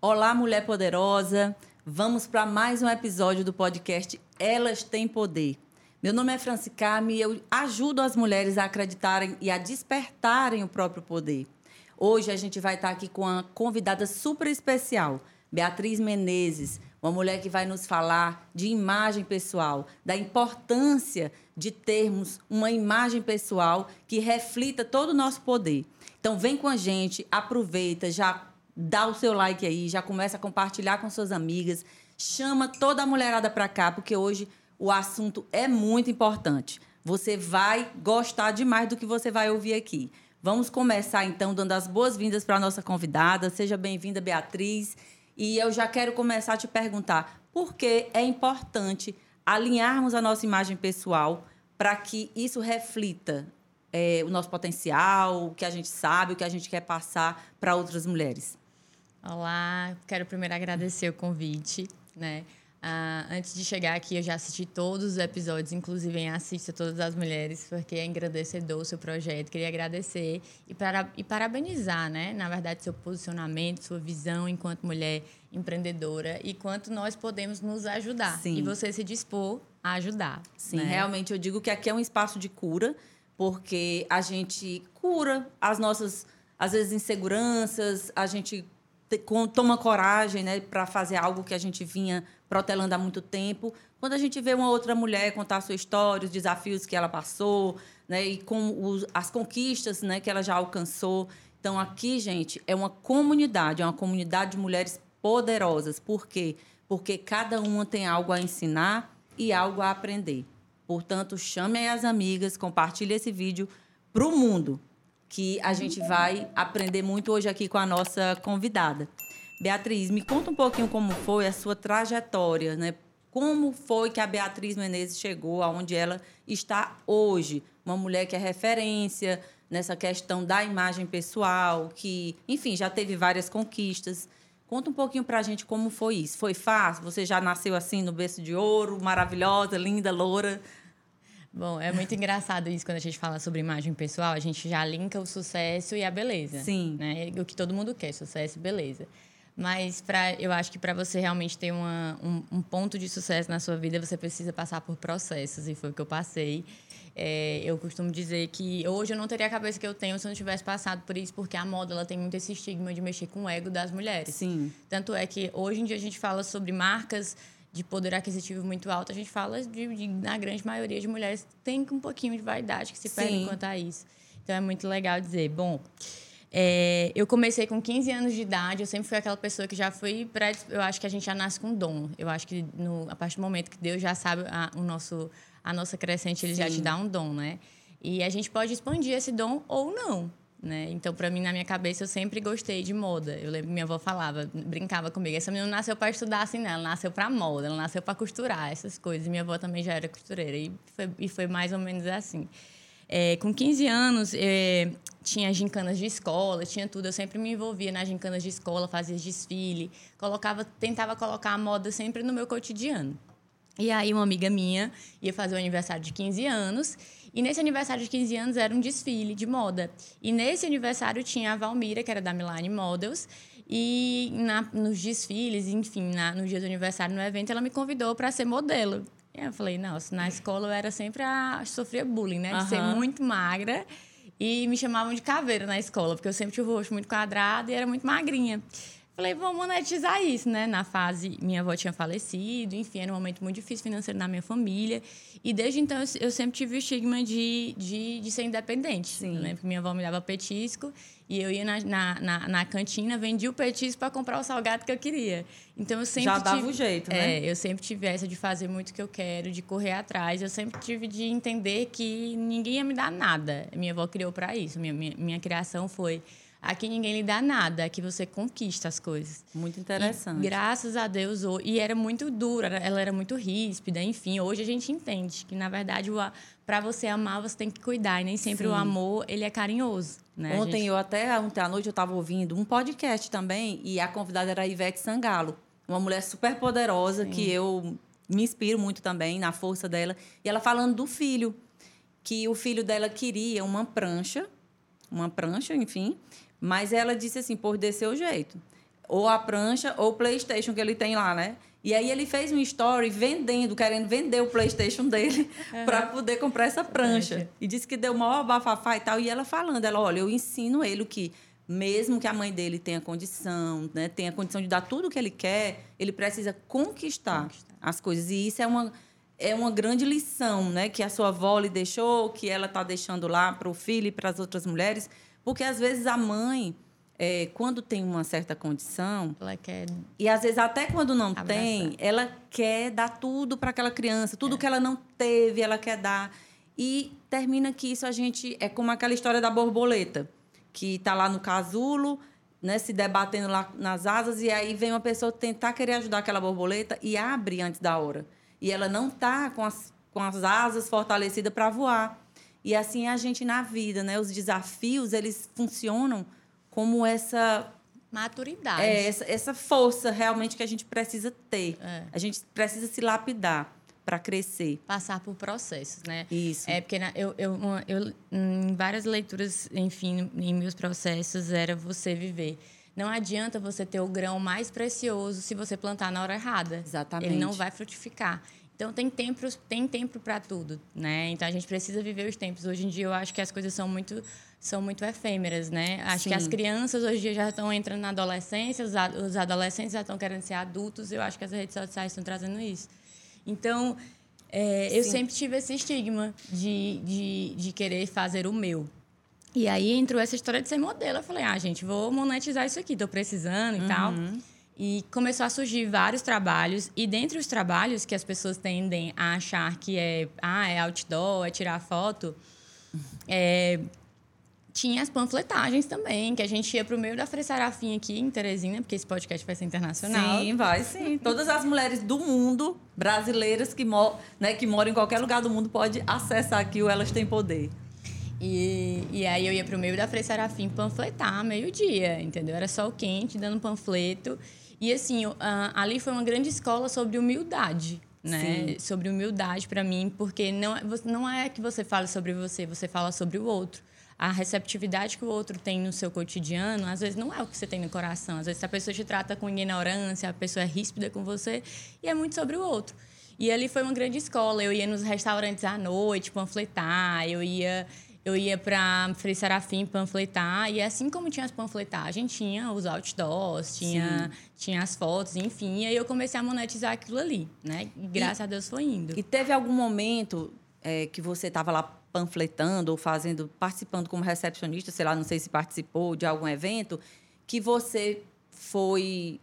Olá, mulher poderosa. Vamos para mais um episódio do podcast Elas Têm Poder. Meu nome é Franci Carme e eu ajudo as mulheres a acreditarem e a despertarem o próprio poder. Hoje a gente vai estar aqui com uma convidada super especial, Beatriz Menezes, uma mulher que vai nos falar de imagem pessoal, da importância de termos uma imagem pessoal que reflita todo o nosso poder. Então vem com a gente, aproveita, já dá o seu like aí, já começa a compartilhar com suas amigas, chama toda a mulherada para cá, porque hoje o assunto é muito importante. Você vai gostar demais do que você vai ouvir aqui. Vamos começar então dando as boas-vindas para a nossa convidada. Seja bem-vinda, Beatriz. E eu já quero começar a te perguntar por que é importante alinharmos a nossa imagem pessoal para que isso reflita é, o nosso potencial, o que a gente sabe, o que a gente quer passar para outras mulheres. Olá, quero primeiro agradecer o convite, né? Ah, antes de chegar aqui, eu já assisti todos os episódios, inclusive em Assista Todas as Mulheres, porque é engrandecedor o seu projeto. Queria agradecer e, para, e parabenizar, né? Na verdade, seu posicionamento, sua visão enquanto mulher empreendedora e quanto nós podemos nos ajudar. Sim. E você se dispor a ajudar. Sim, né? realmente eu digo que aqui é um espaço de cura, porque a gente cura as nossas, às vezes, inseguranças, a gente toma coragem né, para fazer algo que a gente vinha protelando há muito tempo. Quando a gente vê uma outra mulher contar sua história, os desafios que ela passou, né, e com os, as conquistas né, que ela já alcançou. Então, aqui, gente, é uma comunidade, é uma comunidade de mulheres poderosas. Por quê? Porque cada uma tem algo a ensinar e algo a aprender. Portanto, chame as amigas, compartilhe esse vídeo para o mundo, que a gente vai aprender muito hoje aqui com a nossa convidada. Beatriz, me conta um pouquinho como foi a sua trajetória, né? Como foi que a Beatriz Menezes chegou aonde ela está hoje? Uma mulher que é referência nessa questão da imagem pessoal, que, enfim, já teve várias conquistas. Conta um pouquinho pra gente como foi isso. Foi fácil? Você já nasceu assim no berço de ouro, maravilhosa, linda, loura? Bom, é muito engraçado isso quando a gente fala sobre imagem pessoal, a gente já linka o sucesso e a beleza. Sim. Né? O que todo mundo quer, sucesso e beleza. Mas pra, eu acho que para você realmente ter uma, um, um, ponto de sucesso na sua vida, você precisa passar por processos, e foi o que eu passei. É, eu costumo dizer que hoje eu não teria a cabeça que eu tenho se eu não tivesse passado por isso, porque a moda ela tem muito esse estigma de mexer com o ego das mulheres. Sim. Tanto é que hoje em dia a gente fala sobre marcas de poder aquisitivo muito alto, a gente fala de, de na grande maioria de mulheres tem um pouquinho de vaidade que se perde quanto a isso. Então é muito legal dizer, bom, é, eu comecei com 15 anos de idade, eu sempre fui aquela pessoa que já foi pré Eu acho que a gente já nasce com dom. Eu acho que no, a partir do momento que Deus já sabe a, o nosso, a nossa crescente, ele Sim. já te dá um dom, né? E a gente pode expandir esse dom ou não. Né? Então, para mim, na minha cabeça, eu sempre gostei de moda. Eu lembro que minha avó falava, brincava comigo: essa menina não nasceu para estudar assim, não. Ela nasceu para moda, ela nasceu para costurar essas coisas. E minha avó também já era costureira. E foi, e foi mais ou menos assim. É, com 15 anos, é, tinha gincanas de escola, tinha tudo. Eu sempre me envolvia nas gincanas de escola, fazia desfile, colocava, tentava colocar a moda sempre no meu cotidiano. E aí, uma amiga minha ia fazer o aniversário de 15 anos. E nesse aniversário de 15 anos era um desfile de moda. E nesse aniversário tinha a Valmira, que era da Milani Models. E na, nos desfiles, enfim, na, no dia do aniversário, no evento, ela me convidou para ser modelo. Eu falei, nossa, na escola eu era sempre a. sofria bullying, né? De uhum. ser muito magra. E me chamavam de caveira na escola, porque eu sempre tive o rosto muito quadrado e era muito magrinha. Falei, vamos monetizar isso, né? Na fase, minha avó tinha falecido, enfim, era um momento muito difícil financeiro na minha família. E desde então eu sempre tive o estigma de, de, de ser independente. Sim. Eu lembro que minha avó me dava petisco e eu ia na, na, na, na cantina, vendia o petisco para comprar o salgado que eu queria. Então eu sempre. Já dava tive, o jeito, né? É, eu sempre tive essa de fazer muito o que eu quero, de correr atrás. Eu sempre tive de entender que ninguém ia me dar nada. Minha avó criou para isso. Minha, minha, minha criação foi Aqui ninguém lhe dá nada, aqui você conquista as coisas. Muito interessante. E, graças a Deus, e era muito dura, ela era muito ríspida, enfim. Hoje a gente entende que, na verdade, para você amar, você tem que cuidar. E nem sempre Sim. o amor, ele é carinhoso. Né, ontem, gente... eu até, ontem à noite, eu estava ouvindo um podcast também, e a convidada era a Ivete Sangalo. Uma mulher super poderosa, Sim. que eu me inspiro muito também na força dela. E ela falando do filho, que o filho dela queria uma prancha, uma prancha, enfim, mas ela disse assim, por desse seu jeito. ou a prancha ou o PlayStation que ele tem lá, né? E aí ele fez um story vendendo, querendo vender o PlayStation dele uhum. para poder comprar essa prancha. E disse que deu maior bafafá e tal. E ela falando, ela, olha, eu ensino ele o que mesmo que a mãe dele tenha condição, né, tenha condição de dar tudo o que ele quer, ele precisa conquistar, conquistar. as coisas. E isso é uma é uma grande lição, né, que a sua avó lhe deixou, que ela está deixando lá para o filho e para as outras mulheres, porque às vezes a mãe é, quando tem uma certa condição. Ela quer. E às vezes, até quando não abraçar. tem, ela quer dar tudo para aquela criança. Tudo é. que ela não teve, ela quer dar. E termina que isso a gente. É como aquela história da borboleta, que está lá no casulo, né, se debatendo lá nas asas, e aí vem uma pessoa tentar querer ajudar aquela borboleta e abre antes da hora. E ela não está com as, com as asas fortalecidas para voar. E assim é a gente na vida, né? Os desafios, eles funcionam como essa maturidade. É, essa, essa força realmente que a gente precisa ter. É. A gente precisa se lapidar para crescer. Passar por processos, né? Isso. É porque eu, eu, eu, em várias leituras, enfim, em meus processos, era você viver. Não adianta você ter o grão mais precioso se você plantar na hora errada. Exatamente. Ele não vai frutificar. Então tem tempo, tem tempo para tudo, né? Então a gente precisa viver os tempos. Hoje em dia eu acho que as coisas são muito são muito efêmeras, né? Acho Sim. que as crianças hoje em dia já estão entrando na adolescência, os adolescentes já estão querendo ser adultos. Eu acho que as redes sociais estão trazendo isso. Então é, eu sempre tive esse estigma de, de, de querer fazer o meu. E aí entrou essa história de ser modelo. Eu falei, ah, gente, vou monetizar isso aqui, estou precisando e uhum. tal. E começou a surgir vários trabalhos. E dentre os trabalhos que as pessoas tendem a achar que é, ah, é outdoor, é tirar foto, é, tinha as panfletagens também, que a gente ia para o meio da Frei Serafim aqui em Teresina, porque esse podcast vai ser internacional. Sim, vai sim. Todas as mulheres do mundo, brasileiras que, mo né, que moram em qualquer lugar do mundo, pode acessar aqui o Elas Têm Poder. E, e aí eu ia para o meio da Frei Serafim panfletar meio-dia, entendeu? Era o quente, dando panfleto. E assim, ali foi uma grande escola sobre humildade, né? Sobre humildade para mim, porque não, é, não é que você fale sobre você, você fala sobre o outro. A receptividade que o outro tem no seu cotidiano, às vezes não é o que você tem no coração. Às vezes a pessoa te trata com ignorância, a pessoa é ríspida com você, e é muito sobre o outro. E ali foi uma grande escola. Eu ia nos restaurantes à noite panfletar, eu ia eu ia para Frei Serafim panfletar, e assim como tinha as panfletagens, tinha os outdoors, tinha, tinha as fotos, enfim. E aí eu comecei a monetizar aquilo ali, né? E graças e, a Deus foi indo. E teve algum momento é, que você estava lá panfletando ou fazendo, participando como recepcionista, sei lá, não sei se participou de algum evento, que você foi.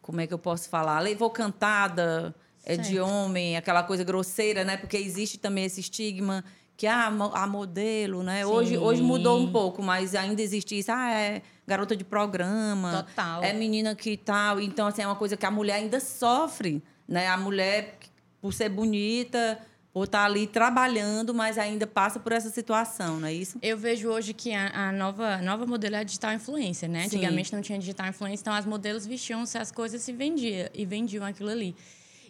Como é que eu posso falar? Levou cantada é, de homem, aquela coisa grosseira, né? Porque existe também esse estigma que ah, a modelo, né? Hoje, hoje mudou um pouco, mas ainda existe isso. Ah, é garota de programa. Total. É menina que tal. Então, assim, é uma coisa que a mulher ainda sofre, né? A mulher, por ser bonita, por estar ali trabalhando, mas ainda passa por essa situação, não é isso? Eu vejo hoje que a, a nova, nova modelo é a digital influencer, né? Sim. Antigamente não tinha digital influencer, então as modelos vestiam-se as coisas se vendia e vendiam aquilo ali.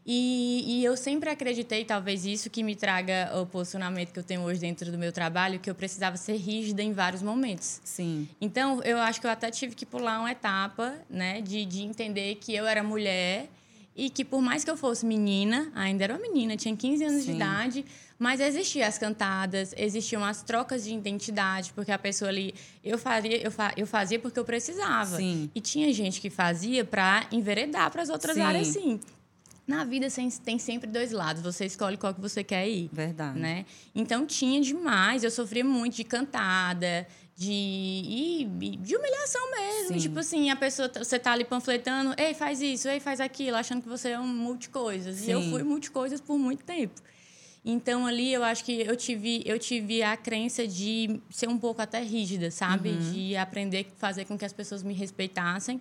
E, e, eu sempre acreditei, talvez isso que me traga o posicionamento que eu tenho hoje dentro do meu trabalho, que eu precisava ser rígida em vários momentos. Sim. Então, eu acho que eu até tive que pular uma etapa, né, de, de entender que eu era mulher e que por mais que eu fosse menina, ainda era uma menina, tinha 15 anos Sim. de idade, mas existiam as cantadas, existiam as trocas de identidade, porque a pessoa ali, eu fazia, eu, fa, eu fazia porque eu precisava. Sim. E tinha gente que fazia para enveredar para as outras sim. áreas, sim. Na vida tem sempre dois lados. Você escolhe qual que você quer ir. Verdade. Né? Então tinha demais. Eu sofria muito de cantada, de, de humilhação mesmo. Sim. Tipo assim, a pessoa, você tá ali panfletando, ei, faz isso, ei, faz aquilo, achando que você é um multicoisas. Sim. E eu fui multicoisas por muito tempo. Então ali eu acho que eu tive, eu tive a crença de ser um pouco até rígida, sabe? Uhum. De aprender a fazer com que as pessoas me respeitassem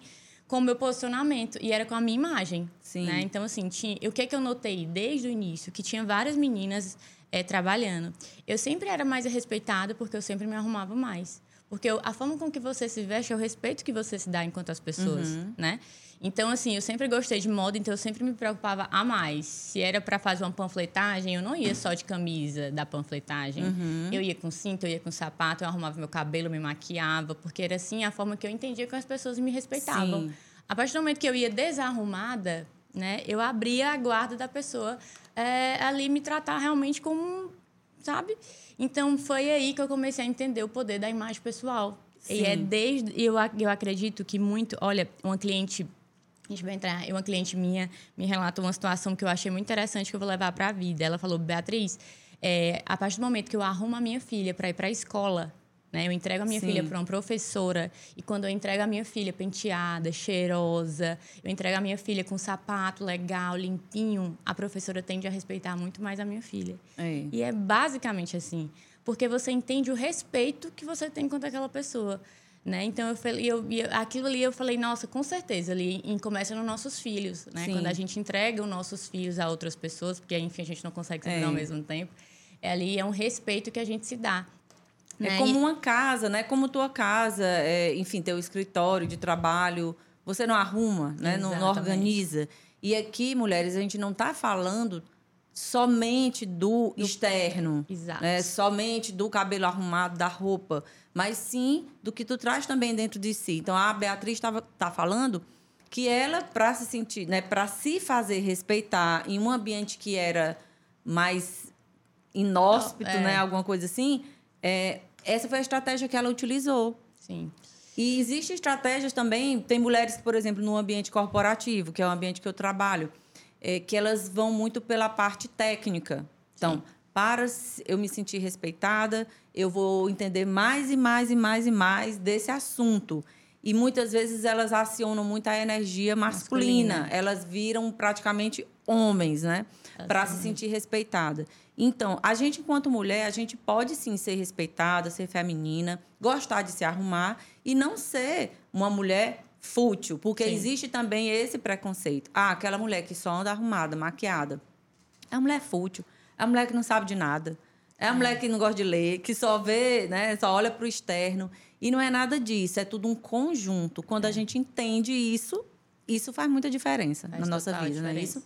com o meu posicionamento e era com a minha imagem. Sim. Né? Então, assim, tinha, o que, é que eu notei desde o início? Que tinha várias meninas é, trabalhando. Eu sempre era mais respeitada porque eu sempre me arrumava mais. Porque a forma com que você se veste é o respeito que você se dá enquanto as pessoas, uhum. né? Então, assim, eu sempre gostei de moda, então eu sempre me preocupava a mais. Se era para fazer uma panfletagem, eu não ia só de camisa da panfletagem. Uhum. Eu ia com cinto, eu ia com sapato, eu arrumava meu cabelo, me maquiava, porque era assim a forma que eu entendia que as pessoas me respeitavam. Sim. A partir do momento que eu ia desarrumada, né, eu abria a guarda da pessoa é, ali me tratar realmente como, sabe? Então foi aí que eu comecei a entender o poder da imagem pessoal. Sim. E é desde eu eu acredito que muito, olha, uma cliente a gente vai entrar. Uma cliente minha me relatou uma situação que eu achei muito interessante que eu vou levar para a vida. Ela falou: Beatriz, é, a partir do momento que eu arrumo a minha filha para ir para a escola, né, eu entrego a minha Sim. filha para uma professora e quando eu entrego a minha filha penteada, cheirosa, eu entrego a minha filha com um sapato legal, limpinho, a professora tende a respeitar muito mais a minha filha. É. E é basicamente assim, porque você entende o respeito que você tem contra aquela pessoa. Né? Então eu falei, eu, aquilo ali eu falei, nossa, com certeza, ali em, começa nos nossos filhos, né? Quando a gente entrega os nossos filhos a outras pessoas, porque enfim a gente não consegue ser é. ao mesmo tempo, é, ali é um respeito que a gente se dá. É né? como e... uma casa, né? Como tua casa, é, enfim, teu escritório de trabalho, você não arruma, né? Não, não, organiza. E aqui, mulheres, a gente não está falando somente do, do externo, Exato. Né? somente do cabelo arrumado, da roupa mas sim do que tu traz também dentro de si. Então a Beatriz estava tá falando que ela para se sentir, né, para se fazer respeitar em um ambiente que era mais inóspito, é. né, alguma coisa assim, é, essa foi a estratégia que ela utilizou. Sim. E existem estratégias também, tem mulheres, por exemplo, no ambiente corporativo, que é o ambiente que eu trabalho, é, que elas vão muito pela parte técnica. Então, Sim para eu me sentir respeitada, eu vou entender mais e mais e mais e mais desse assunto. E muitas vezes elas acionam muito a energia masculina. masculina. Elas viram praticamente homens, né? Para se sentir respeitada. Então, a gente, enquanto mulher, a gente pode sim ser respeitada, ser feminina, gostar de se arrumar e não ser uma mulher fútil, porque sim. existe também esse preconceito. Ah, aquela mulher que só anda arrumada, maquiada. É uma mulher fútil. É a mulher que não sabe de nada. É a é. mulher que não gosta de ler, que só vê, né, só olha para o externo. E não é nada disso, é tudo um conjunto. Quando é. a gente entende isso, isso faz muita diferença faz na nossa vida, diferença. não é isso?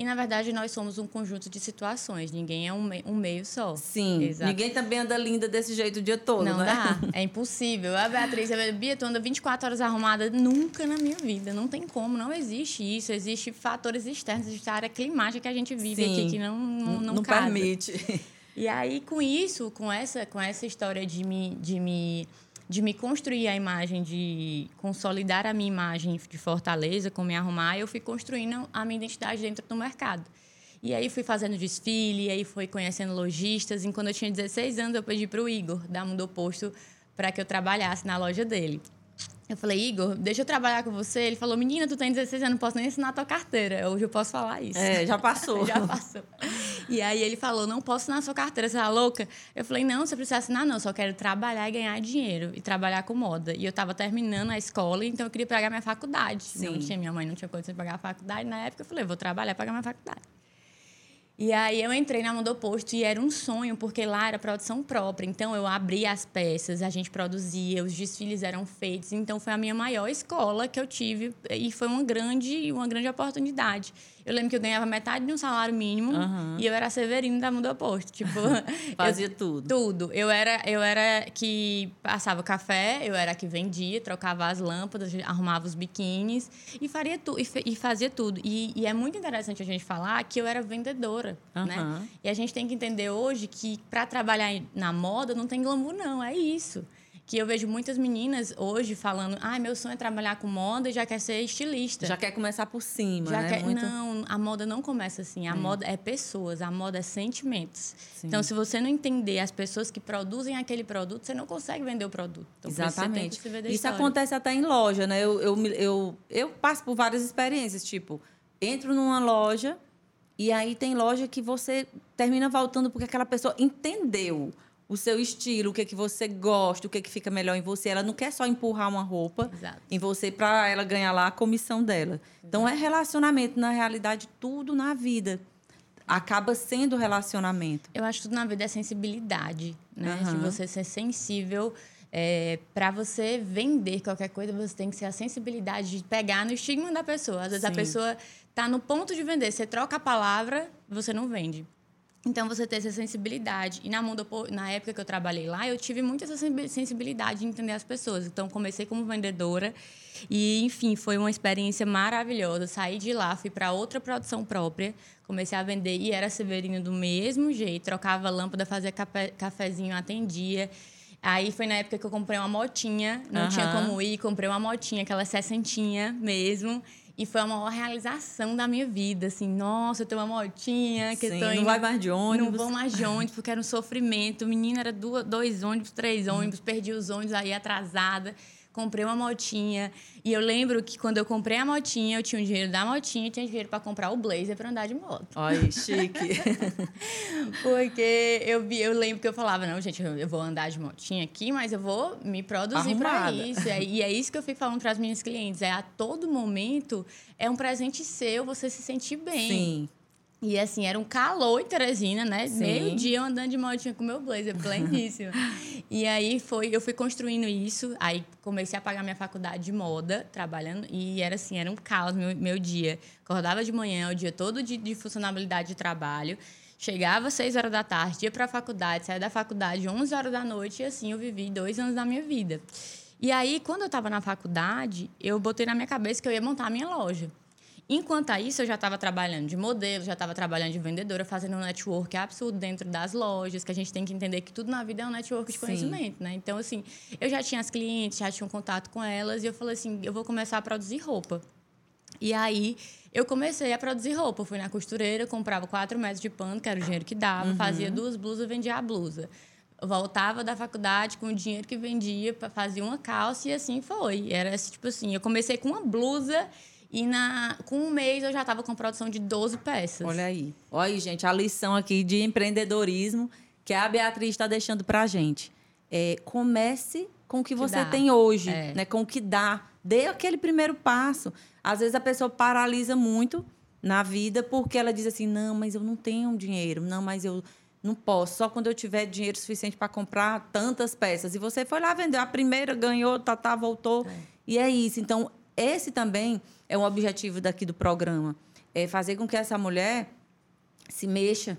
E, na verdade, nós somos um conjunto de situações. Ninguém é um, me um meio só. Sim. Exato. Ninguém também anda linda desse jeito o dia todo, Não né? dá. É impossível. A Beatriz, a Bia, tu anda 24 horas arrumada. Nunca na minha vida. Não tem como. Não existe isso. Existem fatores externos. Existe a área climática que a gente vive Sim. aqui que não, não, não, não permite. E aí, com isso, com essa, com essa história de me... De me de me construir a imagem, de consolidar a minha imagem de Fortaleza, com me arrumar, eu fui construindo a minha identidade dentro do mercado. E aí fui fazendo desfile, e aí fui conhecendo lojistas. E quando eu tinha 16 anos, eu pedi para o Igor dar um posto para que eu trabalhasse na loja dele. Eu falei, Igor, deixa eu trabalhar com você. Ele falou, menina, tu tem 16 anos, não posso nem ensinar a tua carteira. Hoje eu posso falar isso. É, já passou. já passou. E aí ele falou, não posso assinar a sua carteira, você tá louca? Eu falei, não, você precisa assinar não, eu só quero trabalhar e ganhar dinheiro. E trabalhar com moda. E eu estava terminando a escola, então eu queria pagar minha faculdade. Sim. Não tinha, minha mãe não tinha condição de pagar a faculdade. Na época eu falei, vou trabalhar e pagar minha faculdade. E aí eu entrei na Modoposto e era um sonho, porque lá era produção própria. Então eu abria as peças, a gente produzia, os desfiles eram feitos. Então foi a minha maior escola que eu tive e foi uma grande, uma grande oportunidade. Eu lembro que eu ganhava metade de um salário mínimo uhum. e eu era severino da Mundo Oposto. Tipo, Fazia eu, tudo. Tudo. Eu era, eu era que passava café, eu era que vendia, trocava as lâmpadas, arrumava os biquínis e, faria tu, e, e fazia tudo. E, e, é muito interessante a gente falar que eu era vendedora. Uhum. Né? E a gente tem que entender hoje que para trabalhar na moda não tem glamour, não. É isso que eu vejo muitas meninas hoje falando, ah, meu sonho é trabalhar com moda e já quer ser estilista. Já quer começar por cima, já né? Quer... Muito... Não, a moda não começa assim. A é. moda é pessoas, a moda é sentimentos. Sim. Então, se você não entender as pessoas que produzem aquele produto, você não consegue vender o produto. Então, Exatamente. Isso história. acontece até em loja, né? Eu, eu, eu, eu passo por várias experiências, tipo, entro numa loja e aí tem loja que você termina voltando porque aquela pessoa entendeu o seu estilo, o que é que você gosta, o que é que fica melhor em você. Ela não quer só empurrar uma roupa Exato. em você para ela ganhar lá a comissão dela. Exato. Então é relacionamento, na realidade, tudo na vida acaba sendo relacionamento. Eu acho que tudo na vida é sensibilidade, né? Uhum. De você ser sensível é, para você vender qualquer coisa, você tem que ter a sensibilidade de pegar no estigma da pessoa. Às vezes Sim. a pessoa está no ponto de vender, você troca a palavra, você não vende. Então, você ter essa sensibilidade. E na, mundo, na época que eu trabalhei lá, eu tive muito essa sensibilidade de entender as pessoas. Então, comecei como vendedora. E, enfim, foi uma experiência maravilhosa. Saí de lá, fui para outra produção própria. Comecei a vender e era Severino do mesmo jeito. Trocava lâmpada, fazia café, cafezinho, atendia. Aí foi na época que eu comprei uma motinha. Não uhum. tinha como ir. Comprei uma motinha, aquela sessentinha mesmo. E foi a maior realização da minha vida, assim, nossa, eu tenho uma motinha, que Sim, tô não vai mais de ônibus. Não vou mais de ônibus, porque era um sofrimento. Menina, era duas, dois ônibus, três ônibus, perdi os ônibus aí atrasada comprei uma motinha. E eu lembro que quando eu comprei a motinha, eu tinha o dinheiro da motinha e tinha dinheiro para comprar o blazer para andar de moto. Ai, chique. Porque eu, eu lembro que eu falava, não, gente, eu vou andar de motinha aqui, mas eu vou me produzir para isso. E é isso que eu fico falando para as minhas clientes. É a todo momento, é um presente seu você se sentir bem. Sim. E assim, era um calor em Teresina, né? Meio dia eu andando de motinha com meu blazer, pleníssimo. e aí foi, eu fui construindo isso, aí comecei a pagar minha faculdade de moda, trabalhando, e era assim, era um caos meu, meu dia. Acordava de manhã, o dia todo de, de funcionalidade de trabalho. Chegava às 6 horas da tarde, ia para a faculdade, saía da faculdade às 11 horas da noite, e assim eu vivi dois anos da minha vida. E aí, quando eu estava na faculdade, eu botei na minha cabeça que eu ia montar a minha loja. Enquanto isso, eu já estava trabalhando de modelo, já estava trabalhando de vendedora, fazendo um network absurdo dentro das lojas, que a gente tem que entender que tudo na vida é um network de Sim. conhecimento, né? Então, assim, eu já tinha as clientes, já tinha um contato com elas, e eu falei assim, eu vou começar a produzir roupa. E aí, eu comecei a produzir roupa. Eu fui na costureira, comprava quatro metros de pano, que era o dinheiro que dava, uhum. fazia duas blusas, vendia a blusa. Voltava da faculdade com o dinheiro que vendia, fazia uma calça e assim foi. Era tipo assim, eu comecei com uma blusa e na, com um mês eu já estava com produção de 12 peças. Olha aí. Olha aí, gente, a lição aqui de empreendedorismo que a Beatriz está deixando para a gente. É, comece com o que, que você dá. tem hoje, é. né? com o que dá. Dê aquele primeiro passo. Às vezes a pessoa paralisa muito na vida porque ela diz assim: não, mas eu não tenho dinheiro, não, mas eu não posso, só quando eu tiver dinheiro suficiente para comprar tantas peças. E você foi lá, vendeu a primeira, ganhou, tá, tá voltou. É. E é isso. Então, esse também é um objetivo daqui do programa. É fazer com que essa mulher se mexa,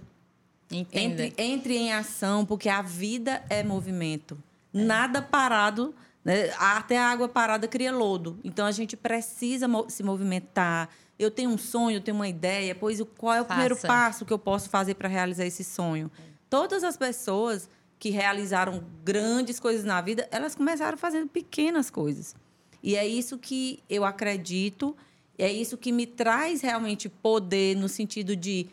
entre, entre, em ação, porque a vida é movimento. É. Nada parado, né? até a água parada cria lodo. Então a gente precisa se movimentar. Eu tenho um sonho, eu tenho uma ideia, pois qual é o Faça. primeiro passo que eu posso fazer para realizar esse sonho? É. Todas as pessoas que realizaram grandes coisas na vida, elas começaram fazendo pequenas coisas. E é isso que eu acredito, é isso que me traz realmente poder no sentido de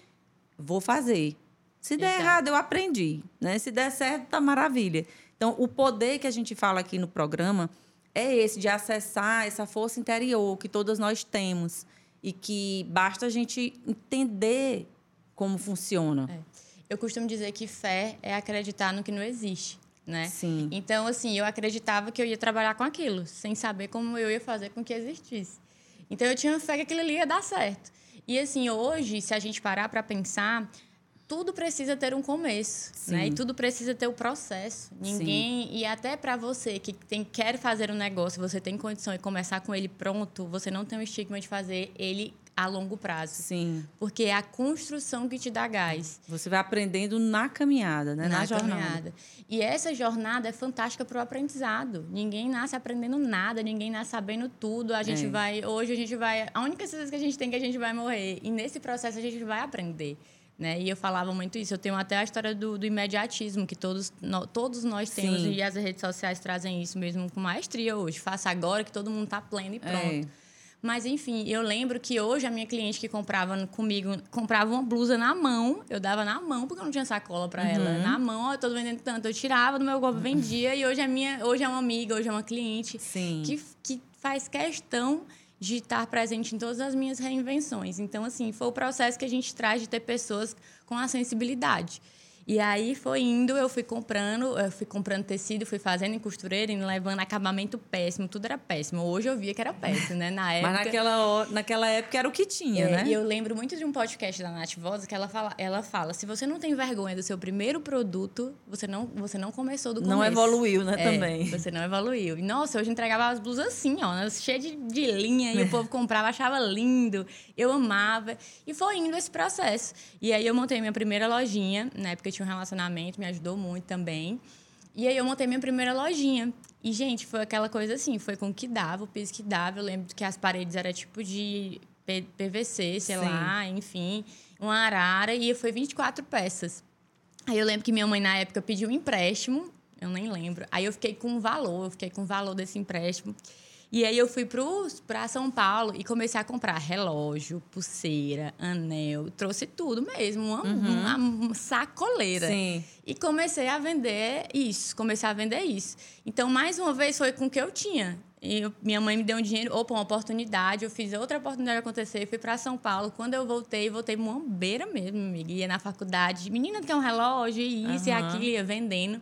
vou fazer. Se der Exato. errado, eu aprendi. Né? Se der certo, tá maravilha. Então, o poder que a gente fala aqui no programa é esse, de acessar essa força interior que todas nós temos. E que basta a gente entender como funciona. É. Eu costumo dizer que fé é acreditar no que não existe né? Sim. Então, assim, eu acreditava que eu ia trabalhar com aquilo, sem saber como eu ia fazer com que existisse. Então, eu tinha fé que aquilo ali ia dar certo. E, assim, hoje, se a gente parar para pensar, tudo precisa ter um começo, Sim. né? E tudo precisa ter o um processo. Ninguém Sim. e até para você que tem quer fazer um negócio, você tem condição de começar com ele pronto, você não tem o estigma de fazer ele a longo prazo. Sim. Porque é a construção que te dá gás. Você vai aprendendo na caminhada, né? Na, na jornada. Caminhada. E essa jornada é fantástica para o aprendizado. Ninguém nasce aprendendo nada, ninguém nasce sabendo tudo. A gente é. vai. Hoje a gente vai. A única certeza que a gente tem é que a gente vai morrer. E nesse processo a gente vai aprender. Né? E eu falava muito isso. Eu tenho até a história do, do imediatismo, que todos, no, todos nós temos, Sim. e as redes sociais trazem isso mesmo com maestria hoje. Faça agora que todo mundo está pleno e pronto. É. Mas, enfim, eu lembro que hoje a minha cliente que comprava comigo, comprava uma blusa na mão, eu dava na mão, porque eu não tinha sacola para uhum. ela. Na mão, ó, eu tô vendendo tanto. Eu tirava do meu golpe, vendia, e hoje é minha, hoje é uma amiga, hoje é uma cliente Sim. Que, que faz questão de estar presente em todas as minhas reinvenções. Então, assim, foi o processo que a gente traz de ter pessoas com a sensibilidade. E aí foi indo, eu fui comprando, eu fui comprando tecido, fui fazendo em costureira e levando acabamento péssimo, tudo era péssimo. Hoje eu via que era péssimo, né? Na época. Mas naquela, naquela época era o que tinha, é, né? E eu lembro muito de um podcast da Nath Voz que ela fala, ela fala: se você não tem vergonha do seu primeiro produto, você não, você não começou do começo. Não evoluiu, né, é, também. Você não evoluiu. E, nossa, hoje entregava as blusas assim, ó, né, cheia de, de linha, e o povo comprava, achava lindo. Eu amava. E foi indo esse processo. E aí eu montei minha primeira lojinha, na época eu tinha um relacionamento me ajudou muito também. E aí eu montei minha primeira lojinha. E, gente, foi aquela coisa assim, foi com o que dava, o piso que dava. Eu lembro que as paredes eram tipo de PVC, sei Sim. lá, enfim, uma arara, e foi 24 peças. Aí eu lembro que minha mãe, na época, pediu um empréstimo, eu nem lembro. Aí eu fiquei com o valor, eu fiquei com o valor desse empréstimo. E aí eu fui para São Paulo e comecei a comprar relógio, pulseira, anel, trouxe tudo mesmo, uma, uhum. uma, uma sacoleira. Sim. E comecei a vender isso, comecei a vender isso. Então, mais uma vez, foi com o que eu tinha. E eu, minha mãe me deu um dinheiro, opa, uma oportunidade, eu fiz outra oportunidade acontecer, fui para São Paulo. Quando eu voltei, voltei uma beira mesmo, amiga. Ia na faculdade, menina, quer um relógio, e isso uhum. e aquilo, ia vendendo.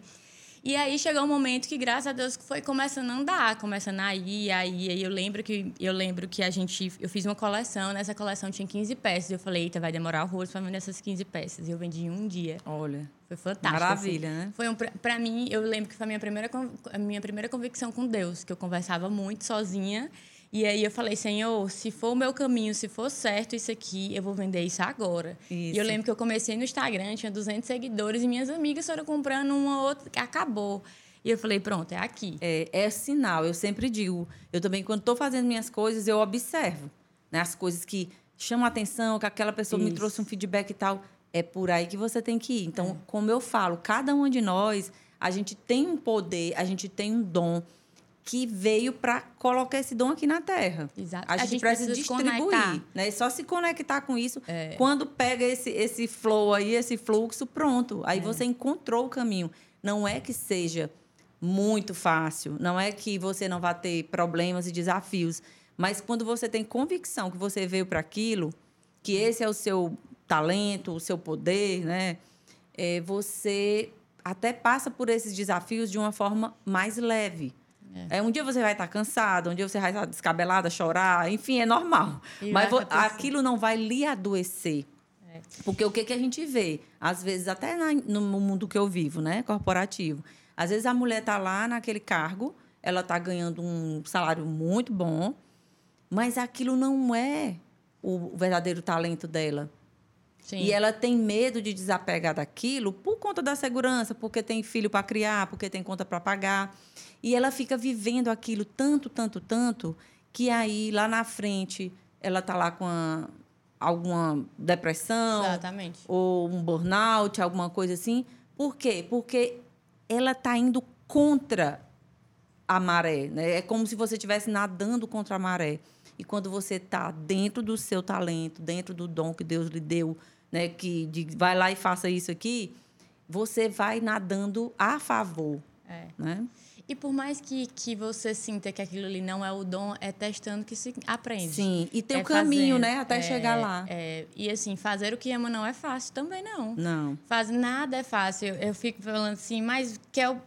E aí chegou um momento que, graças a Deus, foi começando a andar, começando a ir, aí, aí eu lembro que eu lembro que a gente eu fiz uma coleção, nessa coleção tinha 15 peças. Eu falei, eita, vai demorar horrores para vender essas 15 peças. E eu vendi em um dia. Olha. Foi fantástico. Maravilha, assim. né? Foi um, para mim, eu lembro que foi a minha primeira a minha primeira convicção com Deus, que eu conversava muito sozinha. E aí eu falei, Senhor, se for o meu caminho, se for certo isso aqui, eu vou vender isso agora. Isso. E eu lembro que eu comecei no Instagram, tinha 200 seguidores e minhas amigas foram comprando uma outra, acabou. E eu falei, pronto, é aqui. É, é sinal, eu sempre digo. Eu também, quando estou fazendo minhas coisas, eu observo. Né, as coisas que chamam a atenção, que aquela pessoa isso. me trouxe um feedback e tal. É por aí que você tem que ir. Então, é. como eu falo, cada uma de nós, a gente tem um poder, a gente tem um dom que veio para colocar esse dom aqui na Terra. Exato. A, a gente, gente, precisa, distribuir, né? Só se conectar com isso. É. Quando pega esse, esse flow aí, esse fluxo, pronto. Aí é. você encontrou o caminho. Não é que seja muito fácil, não é que você não vá ter problemas e desafios, mas quando você tem convicção que você veio para aquilo, que esse é o seu talento, o seu poder, né? É, você até passa por esses desafios de uma forma mais leve. É. um dia você vai estar cansado, um dia você vai estar descabelada, chorar, enfim, é normal. E Mas aquilo não vai lhe adoecer. É. Porque o que, que a gente vê? Às vezes, até na, no mundo que eu vivo, né? Corporativo. Às vezes a mulher está lá naquele cargo, ela está ganhando um salário muito bom, mas aquilo não é o verdadeiro talento dela. Sim. E ela tem medo de desapegar daquilo por conta da segurança, porque tem filho para criar, porque tem conta para pagar. E ela fica vivendo aquilo tanto, tanto, tanto, que aí lá na frente ela está lá com a, alguma depressão. Exatamente. Ou um burnout, alguma coisa assim. Por quê? Porque ela está indo contra a maré. Né? É como se você estivesse nadando contra a maré. E quando você está dentro do seu talento, dentro do dom que Deus lhe deu, né, que de, vai lá e faça isso aqui, você vai nadando a favor. É. Né? E por mais que, que você sinta que aquilo ali não é o dom, é testando que se aprende. Sim, e tem é o caminho, né, até é, chegar lá. É, e assim, fazer o que ama não é fácil também, não. Não. Faz, nada é fácil. Eu, eu fico falando assim, mas que é o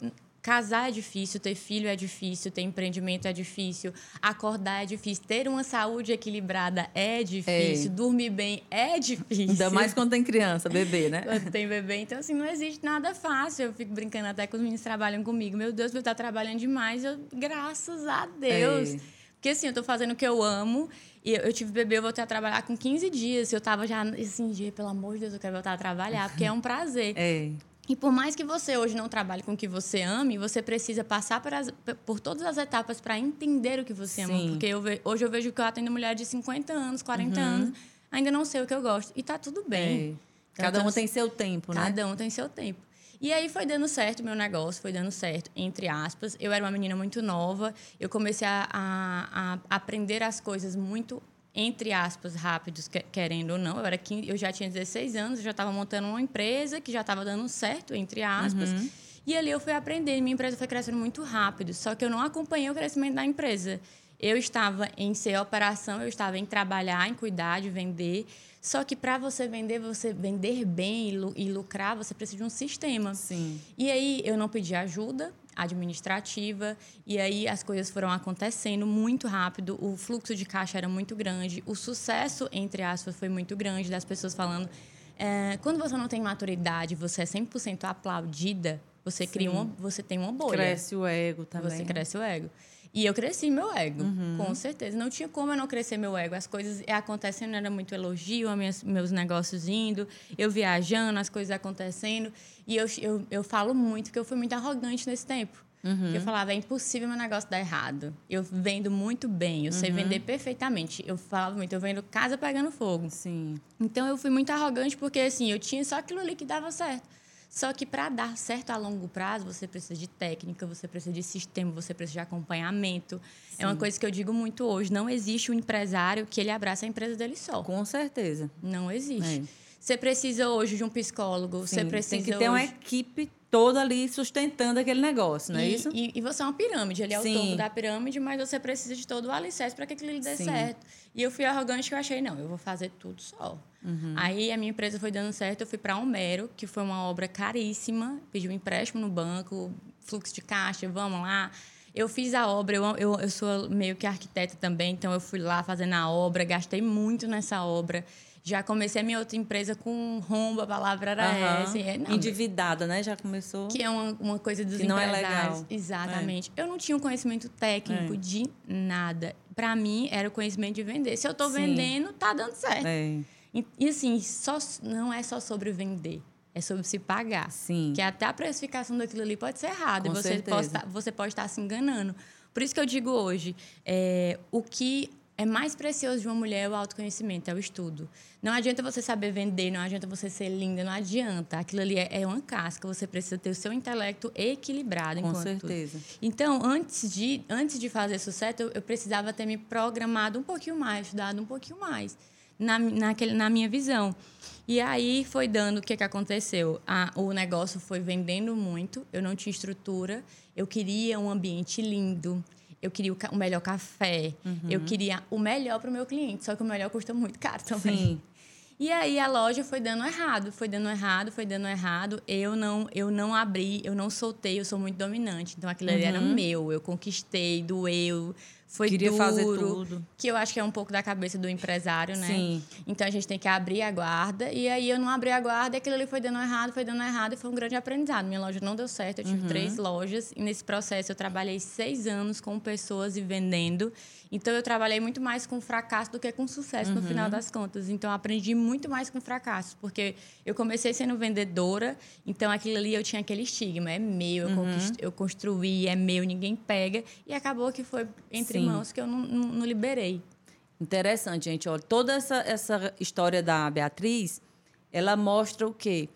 Casar é difícil, ter filho é difícil, ter empreendimento é difícil, acordar é difícil, ter uma saúde equilibrada é difícil, dormir bem é difícil. Ainda mais quando tem criança, bebê, né? quando tem bebê. Então, assim, não existe nada fácil. Eu fico brincando até com os meninos que trabalham comigo. Meu Deus, eu estar trabalhando demais. Eu, graças a Deus. Porque, assim, eu estou fazendo o que eu amo. E eu, eu tive bebê, eu voltei a trabalhar com 15 dias. Eu estava já, assim, pelo amor de Deus, eu quero voltar a trabalhar, porque é um prazer. É. E por mais que você hoje não trabalhe com o que você ame, você precisa passar por, as, por todas as etapas para entender o que você Sim. ama. Porque eu ve, hoje eu vejo que eu atendo mulher de 50 anos, 40 uhum. anos, ainda não sei o que eu gosto. E tá tudo bem. É. Então, cada um tem seu tempo, né? Cada um tem seu tempo. E aí foi dando certo o meu negócio, foi dando certo, entre aspas. Eu era uma menina muito nova, eu comecei a, a, a aprender as coisas muito entre aspas, rápidos, querendo ou não. Eu, era 15, eu já tinha 16 anos, eu já estava montando uma empresa que já estava dando certo, entre aspas. Uhum. E ali eu fui aprendendo, minha empresa foi crescendo muito rápido, só que eu não acompanhei o crescimento da empresa. Eu estava em ser operação, eu estava em trabalhar, em cuidar, de vender. Só que para você vender, você vender bem e lucrar, você precisa de um sistema. Sim. E aí eu não pedi ajuda administrativa e aí as coisas foram acontecendo muito rápido, o fluxo de caixa era muito grande, o sucesso entre aspas foi muito grande das pessoas falando é, quando você não tem maturidade, você é 100% aplaudida, você Sim. cria uma, você tem uma bolha. Cresce o ego também. Você cresce o ego. E eu cresci meu ego, uhum. com certeza. Não tinha como eu não crescer meu ego. As coisas acontecendo, era muito elogio, minhas, meus negócios indo, eu viajando, as coisas acontecendo. E eu, eu, eu falo muito que eu fui muito arrogante nesse tempo. Uhum. Eu falava, é impossível meu negócio dar errado. Eu vendo muito bem, eu uhum. sei vender perfeitamente. Eu falava muito, eu vendo casa pegando fogo. Sim. Então eu fui muito arrogante porque assim, eu tinha só aquilo ali que dava certo. Só que para dar certo a longo prazo, você precisa de técnica, você precisa de sistema, você precisa de acompanhamento. Sim. É uma coisa que eu digo muito hoje. Não existe um empresário que ele abraça a empresa dele só. Com certeza. Não existe. É. Você precisa hoje de um psicólogo, Sim, você precisa. Tem que ter hoje... uma equipe toda ali sustentando aquele negócio, não é e, isso? E, e, você é uma pirâmide, ele é Sim. o topo da pirâmide, mas você precisa de todo o alicerce para que aquilo dê Sim. certo. E eu fui arrogante que eu achei, não, eu vou fazer tudo só. Uhum. Aí a minha empresa foi dando certo, eu fui para Homero, que foi uma obra caríssima, pedi um empréstimo no banco, fluxo de caixa, vamos lá. Eu fiz a obra, eu, eu, eu sou meio que arquiteta também, então eu fui lá fazendo a obra, gastei muito nessa obra. Já comecei a minha outra empresa com rombo, a palavra era uhum. essa. É, não, Endividada, né? Já começou. Que é uma, uma coisa dos que não é legal. Exatamente. É. Eu não tinha um conhecimento técnico é. de nada. Para mim, era o conhecimento de vender. Se eu estou vendendo, tá dando certo. É. E, e, assim, só, não é só sobre vender. É sobre se pagar. Sim. Que até a precificação daquilo ali pode ser errada. e você pode, tá, você pode estar se enganando. Por isso que eu digo hoje, é, o que é mais precioso de uma mulher o autoconhecimento, é o estudo. Não adianta você saber vender, não adianta você ser linda, não adianta. Aquilo ali é, é uma casca, você precisa ter o seu intelecto equilibrado. Com certeza. Tudo. Então, antes de, antes de fazer sucesso, eu, eu precisava ter me programado um pouquinho mais, estudado um pouquinho mais, na, naquele, na minha visão. E aí foi dando o que, que aconteceu. A, o negócio foi vendendo muito, eu não tinha estrutura, eu queria um ambiente lindo eu queria o, melhor café, uhum. eu queria o melhor para o meu cliente, só que o melhor custa muito caro também. Sim. E aí a loja foi dando errado, foi dando errado, foi dando errado. Eu não, eu não abri, eu não soltei, eu sou muito dominante. Então aquilo uhum. ali era uhum. meu, eu conquistei, doeu foi Queria duro, fazer tudo. Que eu acho que é um pouco da cabeça do empresário, né? Sim. Então a gente tem que abrir a guarda. E aí eu não abri a guarda, e aquilo ali foi dando errado, foi dando errado, e foi um grande aprendizado. Minha loja não deu certo, eu tive uhum. três lojas. E nesse processo eu trabalhei seis anos com pessoas e vendendo. Então eu trabalhei muito mais com fracasso do que com sucesso uhum. no final das contas. Então aprendi muito mais com fracasso, porque eu comecei sendo vendedora, então aquilo ali eu tinha aquele estigma, é meu, eu, uhum. eu construí, é meu, ninguém pega. E acabou que foi entre Sim. mãos que eu não, não, não liberei. Interessante, gente. Olha, toda essa, essa história da Beatriz, ela mostra o quê?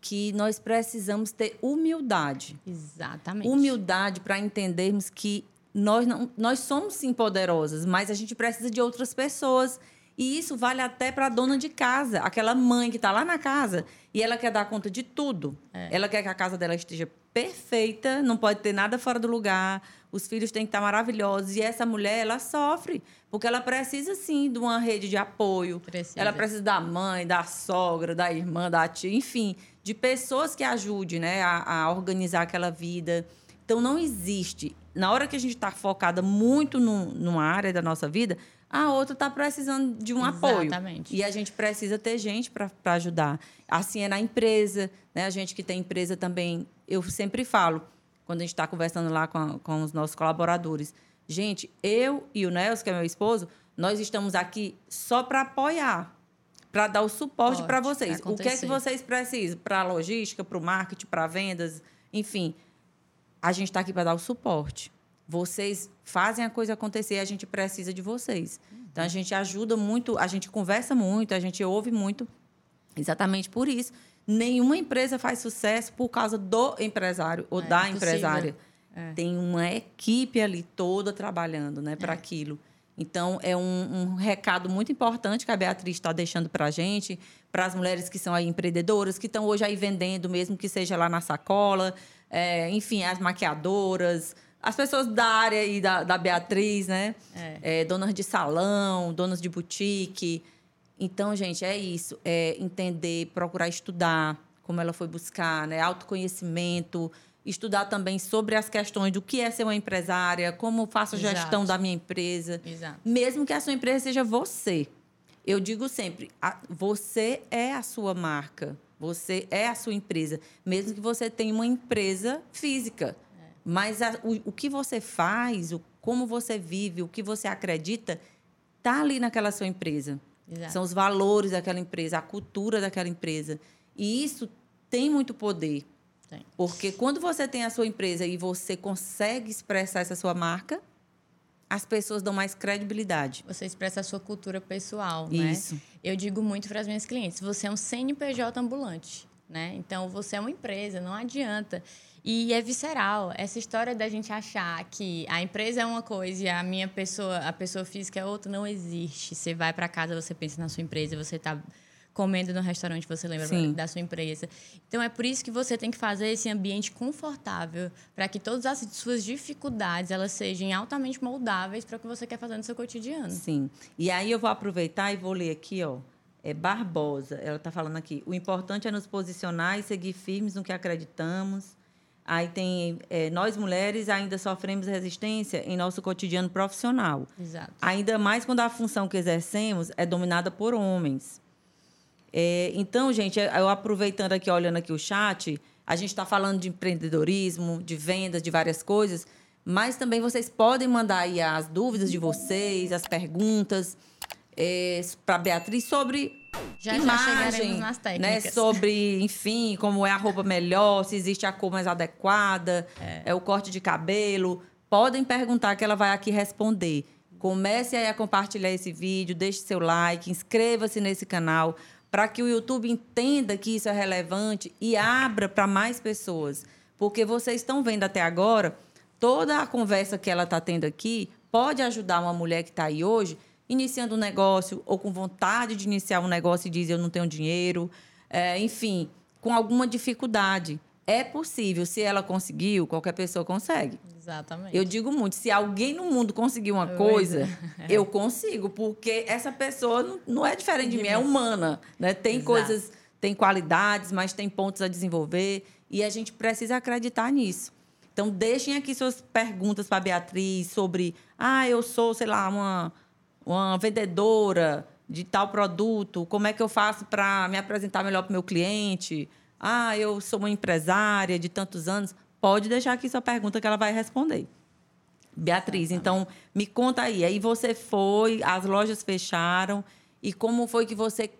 Que nós precisamos ter humildade. Exatamente. Humildade para entendermos que nós, não, nós somos sim poderosas, mas a gente precisa de outras pessoas. E isso vale até para a dona de casa, aquela mãe que está lá na casa e ela quer dar conta de tudo. É. Ela quer que a casa dela esteja perfeita, não pode ter nada fora do lugar, os filhos têm que estar maravilhosos. E essa mulher, ela sofre, porque ela precisa, sim, de uma rede de apoio. Precisa. Ela precisa da mãe, da sogra, da irmã, da tia, enfim, de pessoas que ajudem né, a, a organizar aquela vida. Então, não existe. Na hora que a gente está focada muito num, numa área da nossa vida, a outra está precisando de um Exatamente. apoio. E a gente precisa ter gente para ajudar. Assim é na empresa, né? A gente que tem empresa também, eu sempre falo, quando a gente está conversando lá com, a, com os nossos colaboradores, gente, eu e o Nelson, que é meu esposo, nós estamos aqui só para apoiar, para dar o suporte para vocês. O que é que vocês precisam? Para a logística, para o marketing, para vendas, enfim a gente está aqui para dar o suporte. Vocês fazem a coisa acontecer, a gente precisa de vocês. Então a gente ajuda muito, a gente conversa muito, a gente ouve muito. Exatamente por isso. Nenhuma empresa faz sucesso por causa do empresário ou é, da empresária. É. Tem uma equipe ali toda trabalhando né, para é. aquilo. Então, é um, um, recado muito importante que a Beatriz está deixando para a gente, para as mulheres que são aí empreendedoras, que estão hoje aí vendendo, mesmo que seja lá na sacola, é, enfim, as maquiadoras, as pessoas da área aí da, da Beatriz, né? É. É, donas de salão, donas de boutique. Então, gente, é isso. É entender, procurar estudar como ela foi buscar, né? Autoconhecimento, estudar também sobre as questões do que é ser uma empresária, como faço a gestão da minha empresa. Exato. Mesmo que a sua empresa seja você. Eu digo sempre, você é a sua marca, você é a sua empresa, mesmo que você tenha uma empresa física. É. Mas a, o, o que você faz, o, como você vive, o que você acredita, está ali naquela sua empresa. Exato. São os valores daquela empresa, a cultura daquela empresa. E isso tem muito poder. Tem. Porque quando você tem a sua empresa e você consegue expressar essa sua marca, as pessoas dão mais credibilidade. Você expressa a sua cultura pessoal, né? Isso. Eu digo muito para as minhas clientes, você é um CNPJ ambulante, né? Então você é uma empresa, não adianta. E é visceral. Essa história da gente achar que a empresa é uma coisa e a minha pessoa, a pessoa física é outra, não existe. Você vai para casa, você pensa na sua empresa, você está comendo no restaurante, você lembra Sim. da sua empresa. Então é por isso que você tem que fazer esse ambiente confortável para que todas as suas dificuldades elas sejam altamente moldáveis para o que você quer fazer no seu cotidiano. Sim. E aí eu vou aproveitar e vou ler aqui, ó. É Barbosa, ela está falando aqui. O importante é nos posicionar e seguir firmes no que acreditamos. Aí tem é, nós mulheres ainda sofremos resistência em nosso cotidiano profissional. Exato. Ainda mais quando a função que exercemos é dominada por homens. É, então, gente, eu aproveitando aqui, olhando aqui o chat, a gente está falando de empreendedorismo, de vendas, de várias coisas, mas também vocês podem mandar aí as dúvidas de vocês, as perguntas é, para Beatriz sobre já, imagem, já nas né? técnicas. né? Sobre, enfim, como é a roupa melhor, se existe a cor mais adequada, é. é o corte de cabelo. Podem perguntar que ela vai aqui responder. Comece aí a compartilhar esse vídeo, deixe seu like, inscreva-se nesse canal para que o YouTube entenda que isso é relevante e abra para mais pessoas. Porque vocês estão vendo até agora, toda a conversa que ela está tendo aqui pode ajudar uma mulher que está aí hoje, iniciando um negócio ou com vontade de iniciar um negócio e diz eu não tenho dinheiro, é, enfim, com alguma dificuldade. É possível. Se ela conseguiu, qualquer pessoa consegue. Exatamente. Eu digo muito, se alguém no mundo conseguir uma coisa, é. eu consigo, porque essa pessoa não, não é diferente de, de mim, é humana, né? Tem Exato. coisas, tem qualidades, mas tem pontos a desenvolver e a gente precisa acreditar nisso. Então, deixem aqui suas perguntas para a Beatriz sobre, ah, eu sou, sei lá, uma, uma vendedora de tal produto, como é que eu faço para me apresentar melhor para o meu cliente? Ah, eu sou uma empresária de tantos anos. Pode deixar aqui sua pergunta que ela vai responder. Beatriz, então me conta aí. Aí você foi, as lojas fecharam e como foi que você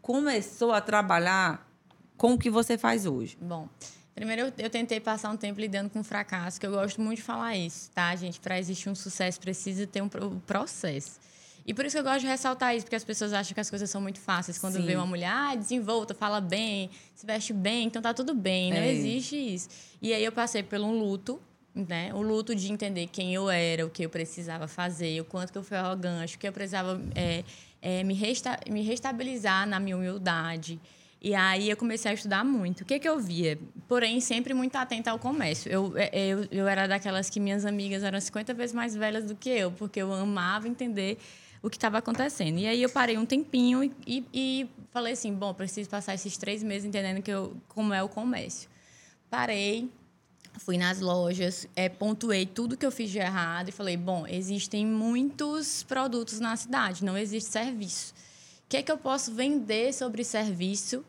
começou a trabalhar com o que você faz hoje? Bom, primeiro eu, eu tentei passar um tempo lidando com fracasso, que eu gosto muito de falar isso, tá, gente? Para existir um sucesso precisa ter um processo. E por isso que eu gosto de ressaltar isso, porque as pessoas acham que as coisas são muito fáceis. Quando Sim. vê uma mulher, ah, desenvolta, fala bem, se veste bem, então tá tudo bem. Não é. existe isso. E aí eu passei por um luto, né? O luto de entender quem eu era, o que eu precisava fazer, o quanto que eu fui arrogante, o que eu precisava é, é, me, resta me restabilizar na minha humildade. E aí eu comecei a estudar muito. O que, que eu via? Porém, sempre muito atenta ao comércio. Eu, é, eu, eu era daquelas que minhas amigas eram 50 vezes mais velhas do que eu, porque eu amava entender o que estava acontecendo. E aí eu parei um tempinho e, e, e, falei assim, bom, preciso passar esses três meses entendendo que eu, como é o comércio. Parei, fui nas lojas, é, pontuei tudo que eu fiz de errado e falei, bom, existem muitos produtos na cidade, não existe serviço. O que é que eu posso vender sobre serviço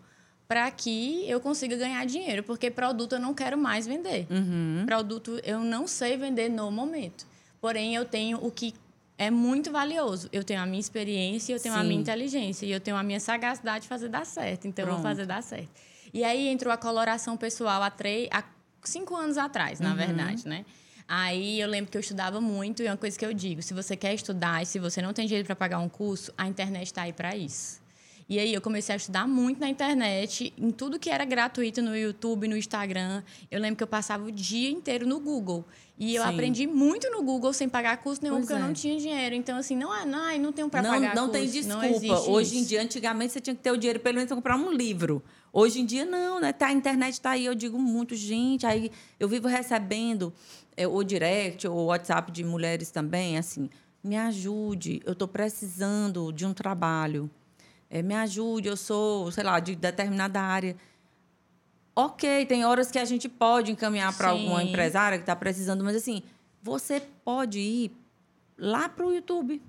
para que eu consiga ganhar dinheiro? Porque produto eu não quero mais vender. Uhum. Produto eu não sei vender no momento. Porém, eu tenho o que é muito valioso. Eu tenho a minha experiência, eu tenho Sim. a minha inteligência e eu tenho a minha sagacidade de fazer dar certo. Então, Pronto. eu vou fazer dar certo. E aí entrou a coloração pessoal há, três, há cinco anos atrás, na uhum. verdade, né? Aí eu lembro que eu estudava muito e é uma coisa que eu digo: se você quer estudar e se você não tem dinheiro para pagar um curso, a internet está aí para isso. E aí eu comecei a estudar muito na internet, em tudo que era gratuito no YouTube, no Instagram. Eu lembro que eu passava o dia inteiro no Google. E eu Sim. aprendi muito no Google sem pagar custo nenhum, pois porque é. eu não tinha dinheiro. Então, assim, não, é, não, não tenho para pagar Não custo. tem desculpa. Não Hoje isso. em dia, antigamente, você tinha que ter o dinheiro pelo menos para comprar um livro. Hoje em dia, não, né? Tá, a internet está aí, eu digo muito, gente. Aí eu vivo recebendo é, o direct, o WhatsApp de mulheres também, assim, me ajude, eu estou precisando de um trabalho é, me ajude, eu sou, sei lá, de determinada área. Ok, tem horas que a gente pode encaminhar para alguma empresária que está precisando, mas assim, você pode ir lá para o YouTube.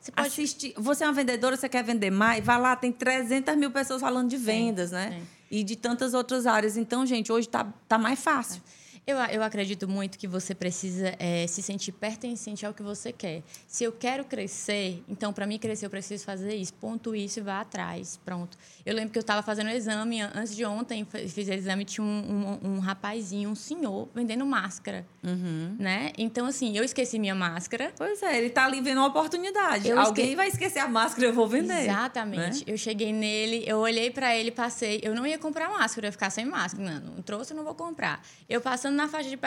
Você pode assistir. Você é uma vendedora, você quer vender mais? Vai lá, tem 300 mil pessoas falando de vendas, sim, né? Sim. E de tantas outras áreas. Então, gente, hoje está tá mais fácil. É. Eu, eu acredito muito que você precisa é, se sentir pertencente ao que você quer. Se eu quero crescer, então, para mim crescer, eu preciso fazer isso. Ponto isso e vá atrás. Pronto. Eu lembro que eu estava fazendo o exame, antes de ontem, fiz o exame, tinha um, um, um rapazinho, um senhor, vendendo máscara. Uhum. Né? Então, assim, eu esqueci minha máscara. Pois é, ele está ali vendo uma oportunidade. Eu Alguém esque... vai esquecer a máscara, eu vou vender. Exatamente. Né? Eu cheguei nele, eu olhei para ele, passei. Eu não ia comprar máscara, eu ia ficar sem máscara. Não, não trouxe, eu não vou comprar. Eu passando na faixa de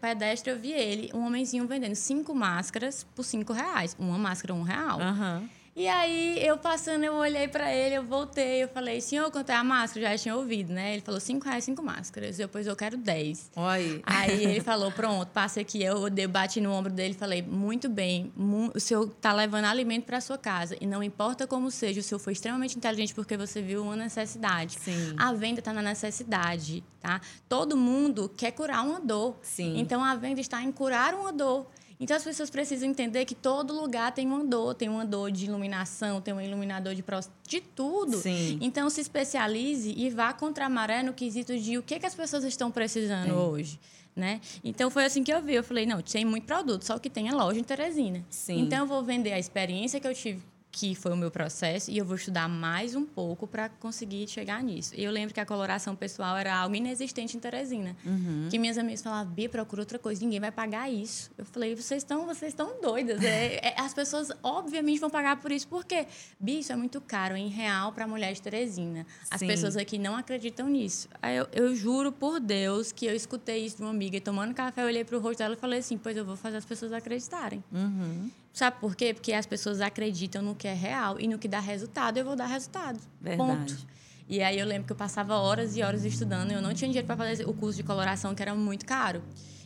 pedestre, eu vi ele, um homenzinho vendendo cinco máscaras por cinco reais. Uma máscara, um real. Uhum. E aí, eu passando, eu olhei para ele, eu voltei, eu falei, senhor, quanto é a máscara? Já tinha ouvido, né? Ele falou, cinco reais, cinco máscaras. Depois eu quero dez. Oi. Aí ele falou, pronto, passa aqui. Eu, eu bati no ombro dele e falei, muito bem, o senhor tá levando alimento para sua casa. E não importa como seja, o senhor foi extremamente inteligente porque você viu uma necessidade. Sim. A venda está na necessidade, tá? Todo mundo quer curar uma dor. Sim. Então, a venda está em curar uma dor. Então as pessoas precisam entender que todo lugar tem um andor, tem um andor de iluminação, tem um iluminador de de tudo. Sim. Então se especialize e vá contra a maré no quesito de o que, que as pessoas estão precisando é. hoje. Né? Então foi assim que eu vi. Eu falei, não, tem muito produto, só que tem a loja em Teresina. Sim. Então eu vou vender a experiência que eu tive que foi o meu processo, e eu vou estudar mais um pouco para conseguir chegar nisso. E eu lembro que a coloração pessoal era algo inexistente em Teresina. Uhum. Que minhas amigas falavam, Bia, procura outra coisa, ninguém vai pagar isso. Eu falei, vocês estão vocês estão doidas. É, é, as pessoas, obviamente, vão pagar por isso. Por quê? Bia, isso é muito caro, em real, para a mulher de Teresina. As Sim. pessoas aqui não acreditam nisso. Aí eu, eu, juro por Deus que eu escutei isso de uma amiga tomando café, eu olhei para o rosto dela e falei assim, pois eu vou fazer as pessoas acreditarem. Uhum. Sabe por quê? Porque as pessoas acreditam no que é real e no que dá resultado, eu vou dar resultado. Verdade. Ponto. E aí eu lembro que eu passava horas e horas estudando e eu não tinha dinheiro para fazer o curso de coloração, que era muito caro.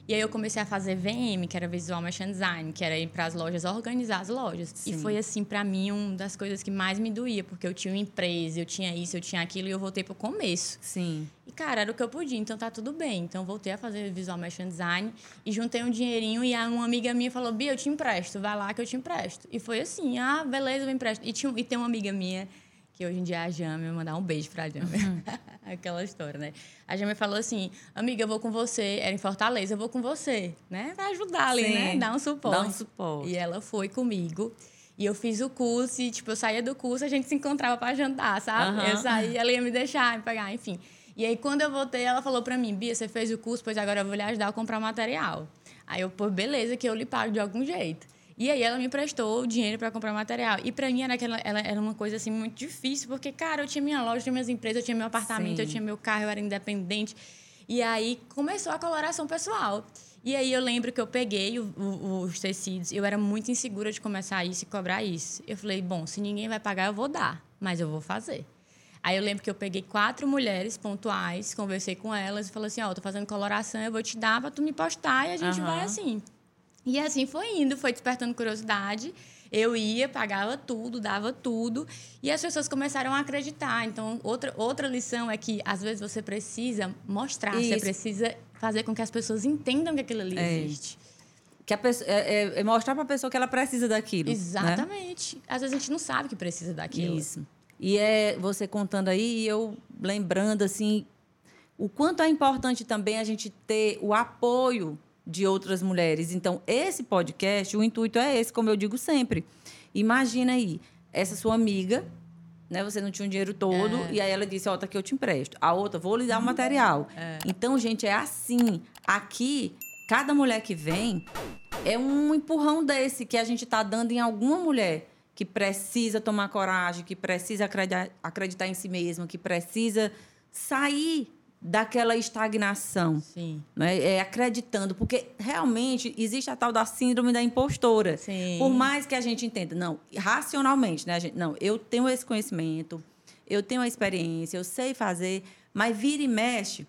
E aí eu comecei a fazer VM, que era Visual Merchant Design, que era ir para as lojas organizar as lojas. Sim. E foi assim para mim uma das coisas que mais me doía, porque eu tinha uma empresa, eu tinha isso, eu tinha aquilo e eu voltei para o começo. Sim. E cara, era o que eu podia, então tá tudo bem. Então voltei a fazer Visual Merchant Design e juntei um dinheirinho e uma amiga minha falou: "Bia, eu te empresto, vai lá que eu te empresto". E foi assim: "Ah, beleza, eu empresto". E tinha e tem uma amiga minha que hoje em dia é a Jame, mandar um beijo pra Jame. Uhum. Aquela história, né? A Jame falou assim: amiga, eu vou com você. Era em Fortaleza, eu vou com você, né? Pra ajudar ali, né? Sim, né? Dar um suporte. Dar um suporte. E ela foi comigo. E eu fiz o curso e, tipo, eu saía do curso, a gente se encontrava para jantar, sabe? Uhum. Eu saía, ela ia me deixar, me pegar, enfim. E aí, quando eu voltei, ela falou para mim, Bia, você fez o curso, pois agora eu vou lhe ajudar a comprar material. Aí eu, pô, beleza, que eu lhe pago de algum jeito. E aí ela me prestou o dinheiro para comprar material. E para mim era, aquela, ela, era uma coisa assim muito difícil, porque, cara, eu tinha minha loja, eu tinha minhas empresas, eu tinha meu apartamento, Sim. eu tinha meu carro, eu era independente. E aí começou a coloração pessoal. E aí eu lembro que eu peguei o, o, os tecidos, eu era muito insegura de começar isso e cobrar isso. Eu falei, bom, se ninguém vai pagar, eu vou dar, mas eu vou fazer. Aí eu lembro que eu peguei quatro mulheres pontuais, conversei com elas e falei assim, ó, oh, tô fazendo coloração, eu vou te dar para tu me postar e a gente uhum. vai assim. E assim foi indo, foi despertando curiosidade. Eu ia, pagava tudo, dava tudo, e as pessoas começaram a acreditar. Então, outra, outra lição é que, às vezes, você precisa mostrar, Isso. você precisa fazer com que as pessoas entendam que aquilo ali é. existe. Que a pessoa, é, é, é mostrar para a pessoa que ela precisa daquilo. Né? Exatamente. Né? Às vezes a gente não sabe que precisa daquilo. Isso. E é você contando aí e eu lembrando assim o quanto é importante também a gente ter o apoio de outras mulheres. Então, esse podcast, o intuito é esse, como eu digo sempre. Imagina aí, essa sua amiga, né? Você não tinha o dinheiro todo, é. e aí ela disse, ó, oh, tá aqui eu te empresto. A outra, vou lhe dar o material. É. Então, gente, é assim. Aqui, cada mulher que vem é um empurrão desse que a gente está dando em alguma mulher que precisa tomar coragem, que precisa acreditar em si mesma, que precisa sair daquela estagnação. Sim. Né? É, acreditando, porque realmente existe a tal da síndrome da impostora. Sim. Por mais que a gente entenda, não, racionalmente, né, gente? Não, eu tenho esse conhecimento, eu tenho a experiência, eu sei fazer, mas vira e mexe,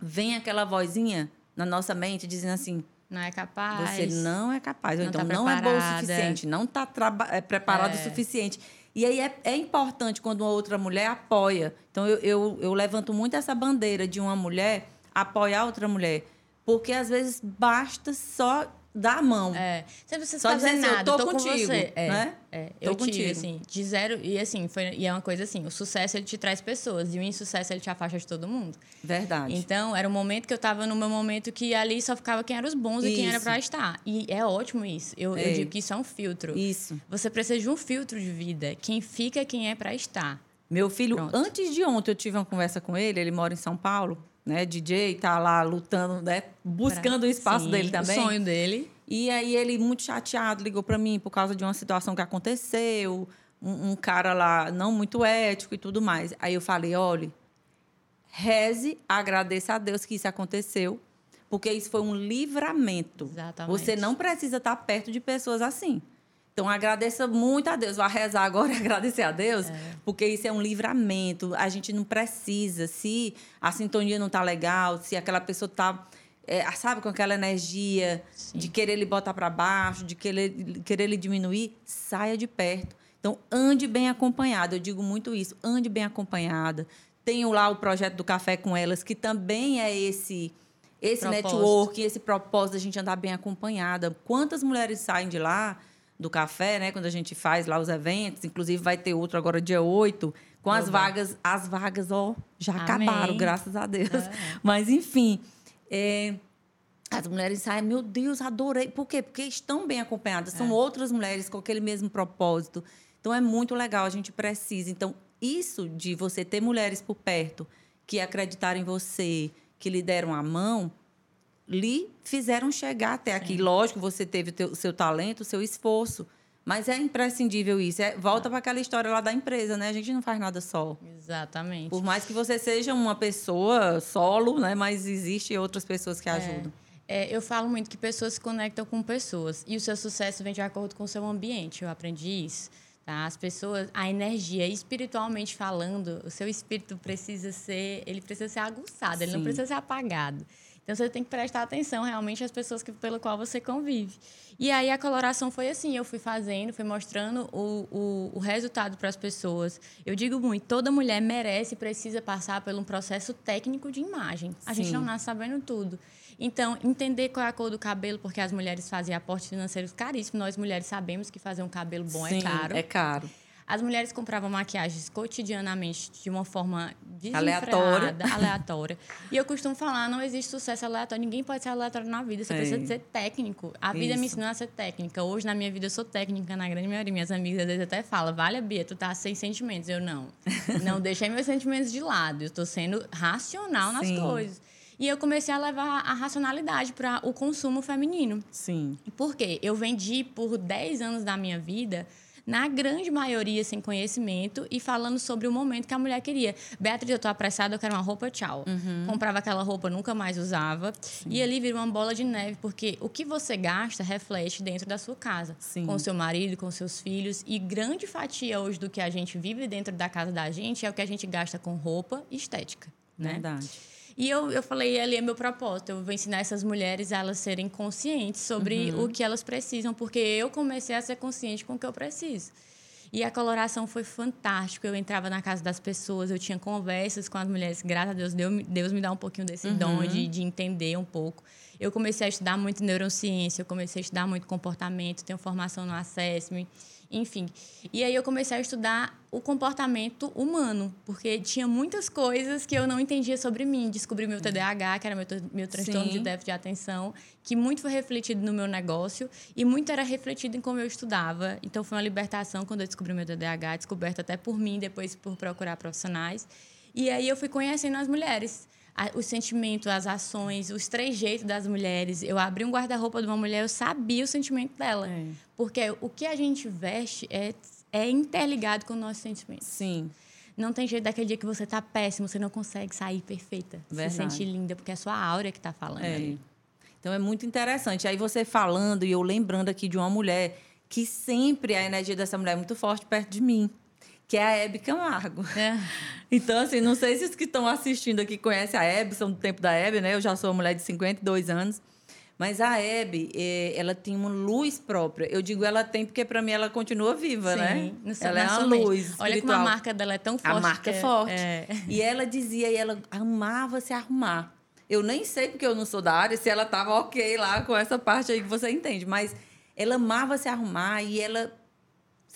vem aquela vozinha na nossa mente dizendo assim: não é capaz. Você não é capaz. Ou não então, tá não é bom o suficiente. Não está é, preparado é. o suficiente. E aí é, é, importante quando uma outra mulher apoia. Então, eu, eu, eu levanto muito essa bandeira de uma mulher apoiar outra mulher. Porque, às vezes, basta só da mão. É. Você não Só dizer assim, nada, eu tô, tô contigo, com você. É, né? É, eu tô tive, contigo. assim, de zero... E, assim, foi, e é uma coisa assim, o sucesso, ele te traz pessoas. E o insucesso, ele te afasta de todo mundo. Verdade. Então, era um momento que eu tava no meu momento que ali só ficava quem eram os bons isso. e quem era pra estar. E é ótimo isso. Eu, eu digo que isso é um filtro. Isso. Você precisa de um filtro de vida. Quem fica é quem é pra estar. Meu filho, Pronto. antes de ontem, eu tive uma conversa com ele. Ele mora em São Paulo né? DJ tá lá lutando, né? Buscando pra... o espaço Sim, dele também. O sonho dele. E aí ele, muito chateado, ligou para mim por causa de uma situação que aconteceu, um, um, cara lá não muito ético e tudo mais. Aí eu falei, olha, reze, agradeça a Deus que isso aconteceu, porque isso foi um livramento. Exatamente. Você não precisa estar perto de pessoas assim. Então agradeça muito a Deus. Vai rezar agora e agradecer a Deus, é. porque isso é um livramento. A gente não precisa. Se a sintonia não está legal, se aquela pessoa está é, sabe, com aquela energia Sim. de querer lhe botar para baixo, de querer, querer lhe diminuir, saia de perto. Então, ande bem acompanhada. Eu digo muito isso, ande bem acompanhada. Tenho lá o projeto do Café com Elas, que também é esse esse propósito. network, esse propósito da gente andar bem acompanhada. Quantas mulheres saem de lá do café, né, quando a gente faz lá os eventos, inclusive vai ter outro agora dia 8, com as vagas, as vagas, ó, já Amém. acabaram, graças a Deus. É. Mas enfim, é, as mulheres saem, meu Deus, adorei. Por quê? Porque estão bem acompanhadas. São é. outras mulheres com aquele mesmo propósito. Então, é muito legal, a gente precisa. Então, isso de você ter mulheres por perto que acreditaram em você, que lhe deram a mão, lhe fizeram chegar até aqui. Sim. Lógico, você teve o seu talento, o seu esforço. Mas é imprescindível isso. É, volta para aquela história lá da empresa, né? A gente não faz nada só. Exatamente. Por mais que você seja uma pessoa solo, né? Mas existem outras pessoas que é. ajudam. É, eu falo muito que pessoas se conectam com pessoas. E o seu sucesso vem de acordo com o seu ambiente. Eu aprendi isso. Tá? As pessoas, a energia, espiritualmente falando, o seu espírito precisa ser, ele precisa ser aguçado, Sim. ele não precisa ser apagado. Então você tem que prestar atenção realmente às pessoas que, pelo qual você convive. E aí a coloração foi assim, eu fui fazendo, fui mostrando o, o, o resultado para as pessoas. Eu digo muito, toda mulher merece e precisa passar por um processo técnico de imagem. A Sim. gente não nasce sabendo tudo. Então, entender qual é a cor do cabelo, porque as mulheres fazem aportes financeiros caríssimos. Nós mulheres sabemos que fazer um cabelo bom é Sim, é caro. É caro. As mulheres compravam maquiagens cotidianamente de uma forma aleatória. aleatória. E eu costumo falar, não existe sucesso aleatório. Ninguém pode ser aleatório na vida. Você Sim. precisa ser técnico. A vida Isso. me ensinou a ser técnica. Hoje, na minha vida, eu sou técnica, na grande maioria. Minhas amigas, às vezes, até falam, vale, Bia, tu tá sem sentimentos. Eu, não. Não deixei meus sentimentos de lado. Eu estou sendo racional nas Sim. coisas. E eu comecei a levar a racionalidade para o consumo feminino. Sim. Por quê? Eu vendi por 10 anos da minha vida na grande maioria sem conhecimento e falando sobre o momento que a mulher queria. Beatriz, eu tô apressada, eu quero uma roupa, tchau. Uhum. Comprava aquela roupa, nunca mais usava. Sim. E ali vira uma bola de neve, porque o que você gasta reflete dentro da sua casa. Sim. Com o seu marido, com seus filhos. E grande fatia hoje do que a gente vive dentro da casa da gente é o que a gente gasta com roupa e estética. Né? Verdade. E eu, eu falei, ali é meu propósito, eu vou ensinar essas mulheres a elas serem conscientes sobre uhum. o que elas precisam, porque eu comecei a ser consciente com o que eu preciso. E a coloração foi fantástico. Eu entrava na casa das pessoas, eu tinha conversas com as mulheres. Graças a Deus, Deus, Deus me dá um pouquinho desse uhum. dom de, de entender um pouco. Eu comecei a estudar muito neurociência, eu comecei a estudar muito comportamento, tenho formação no Assessment. Enfim. E aí eu comecei a estudar o comportamento humano, porque tinha muitas coisas que eu não entendia sobre mim. Descobri meu TDAH, que era meu, meu transtorno Sim. de déficit de atenção, que muito foi refletido no meu negócio e muito era refletido em como eu estudava. Então foi uma libertação quando eu descobri meu TDAH, descoberta até por mim, depois por procurar profissionais. E aí eu fui conhecendo as mulheres o sentimento, as ações, os trejeitos das mulheres. Eu abri um guarda-roupa de uma mulher, eu sabia o sentimento dela. É. Porque o que a gente veste é, é interligado com o nosso sentimento. Sim. Não tem jeito daquele dia que você tá péssimo, você não consegue sair perfeita. Verdade. Se sente linda, porque é a sua aura que tá falando é. ali. Então é muito interessante. Aí você falando e eu lembrando aqui de uma mulher que sempre a energia dessa mulher é muito forte perto de mim que é a Hebe Camargo. É. Então, assim, não sei se os que estão assistindo aqui conhecem a Hebe, são do tempo da Hebe, né? Eu já sou uma mulher de 52 anos. Mas a Hebe, é, ela tem uma luz própria. Eu digo ela tem porque para mim ela continua viva, Sim, né? ela é uma luz. Espiritual. Olha como a marca dela é tão forte. A marca é, é forte. É. E ela dizia, e ela amava se arrumar. Eu nem sei porque eu não sou da área se ela estava ok lá com essa parte aí que você entende, mas ela amava se arrumar e ela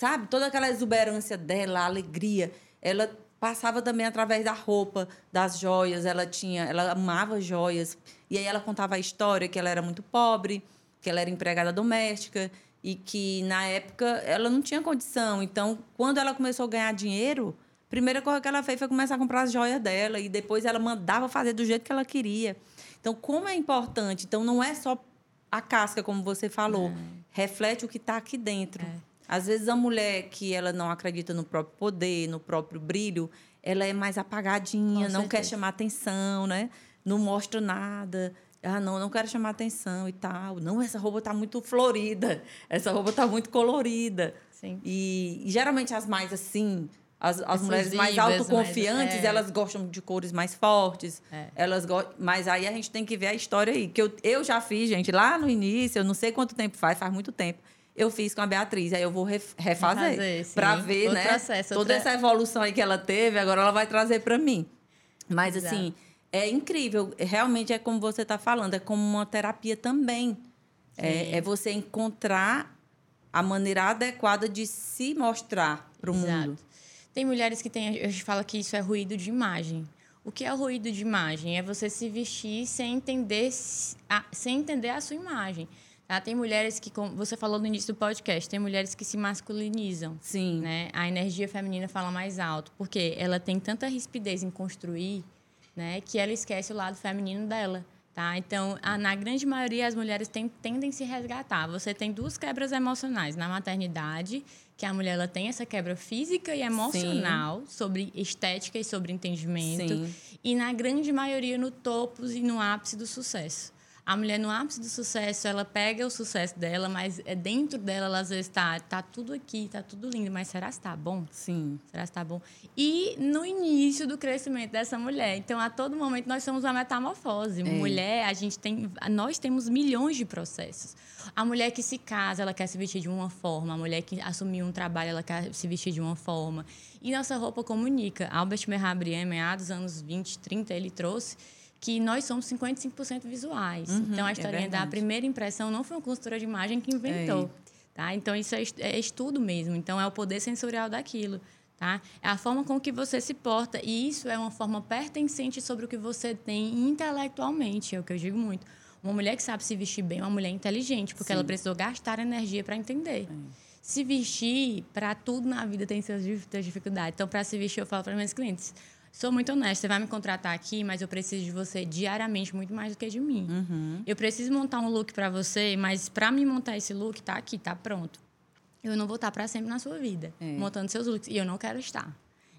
sabe? Toda aquela exuberância dela, a alegria, ela passava também através da roupa, das joias, ela tinha, ela amava joias. E aí ela contava a história que ela era muito pobre, que ela era empregada doméstica e que na época ela não tinha condição. Então, quando ela começou a ganhar dinheiro, a primeira coisa que ela fez foi começar a comprar as joias dela e depois ela mandava fazer do jeito que ela queria. Então, como é importante? Então, não é só a casca, como você falou, é. reflete o que está aqui dentro. É. Às vezes a mulher que ela não acredita no próprio poder, no próprio brilho, ela é mais apagadinha, não quer chamar atenção, né? Não mostra nada. Ah, não, não quero chamar atenção e tal. Não, essa roupa está muito florida. Essa roupa está muito colorida. Sim. E, e, geralmente as mais assim, as, as mulheres mais autoconfiantes, mais, é. elas gostam de cores mais fortes. É. Elas go... Mas aí a gente tem que ver a história aí. Que eu, eu já fiz, gente, lá no início, eu não sei quanto tempo faz, faz muito tempo eu fiz com a Beatriz. Aí eu vou refazer para ver, Outro né? Processo, toda outra... essa evolução aí que ela teve, agora ela vai trazer para mim. Mas Exato. assim, é incrível. Realmente é como você está falando, é como uma terapia também. É, é, você encontrar a maneira adequada de se mostrar para o mundo. Tem mulheres que têm, a gente fala que isso é ruído de imagem. O que é o ruído de imagem? É você se vestir sem entender, sem entender a sua imagem. Tá? Tem mulheres que, como você falou no início do podcast, tem mulheres que se masculinizam. Sim. Né? A energia feminina fala mais alto, porque ela tem tanta rispidez em construir né, que ela esquece o lado feminino dela. Tá? Então, a, na grande maioria, as mulheres tem, tendem a se resgatar. Você tem duas quebras emocionais. Na maternidade, que a mulher ela tem essa quebra física e emocional Sim. sobre estética e sobre entendimento. Sim. E na grande maioria, no topo e no ápice do sucesso a mulher no ápice do sucesso, ela pega o sucesso dela, mas é dentro dela, ela às vezes está tá tudo aqui, tá tudo lindo, mas será que está bom? Sim. Será que está bom? E no início do crescimento dessa mulher, então a todo momento nós somos uma metamorfose. É. Mulher, a gente tem, nós temos milhões de processos. A mulher que se casa, ela quer se vestir de uma forma, a mulher que assumiu um trabalho, ela quer se vestir de uma forma. E nossa roupa comunica. Albert Merhabrien, meados dos anos 20, 30, ele trouxe que nós somos 55% visuais. Uhum, então, a historinha é da primeira impressão não foi uma consultora de imagem que inventou. É. Tá? Então, isso é, é estudo mesmo. Então, é o poder sensorial daquilo. Tá? É a forma com que você se porta. E isso é uma forma pertencente sobre o que você tem intelectualmente, é o que eu digo muito. Uma mulher que sabe se vestir bem é uma mulher inteligente, porque Sim. ela precisou gastar energia para entender. É. Se vestir, para tudo na vida tem suas dificuldades. Então, para se vestir, eu falo para meus clientes: Sou muito honesta, você vai me contratar aqui, mas eu preciso de você diariamente muito mais do que de mim. Uhum. Eu preciso montar um look para você, mas para me montar esse look, tá aqui, tá pronto. Eu não vou estar para sempre na sua vida, é. montando seus looks. E eu não quero estar.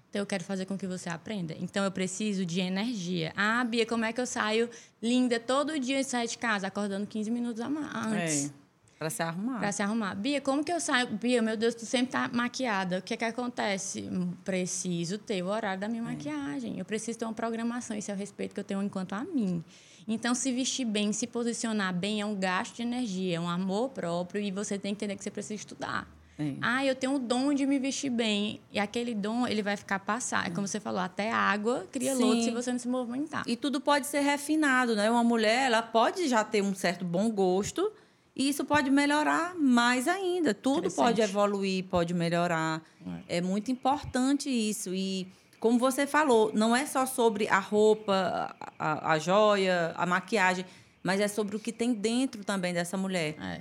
Então, eu quero fazer com que você aprenda. Então, eu preciso de energia. Ah, Bia, como é que eu saio linda todo dia de sair de casa? Acordando 15 minutos antes. É. Para se arrumar. Para se arrumar. Bia, como que eu saio? Bia, meu Deus, tu sempre tá maquiada. O que é que acontece? Preciso ter o horário da minha é. maquiagem. Eu preciso ter uma programação. Isso é o respeito que eu tenho enquanto a mim. Então, se vestir bem, se posicionar bem é um gasto de energia, é um amor próprio e você tem que entender que você precisa estudar. É. Ah, eu tenho o dom de me vestir bem. E aquele dom, ele vai ficar passar. É como você falou, até água cria lodo se você não se movimentar. E tudo pode ser refinado, né? Uma mulher, ela pode já ter um certo bom gosto, e isso pode melhorar mais ainda. Tudo pode evoluir, pode melhorar. É. é muito importante isso. E, como você falou, não é só sobre a roupa, a, a joia, a maquiagem, mas é sobre o que tem dentro também dessa mulher. É.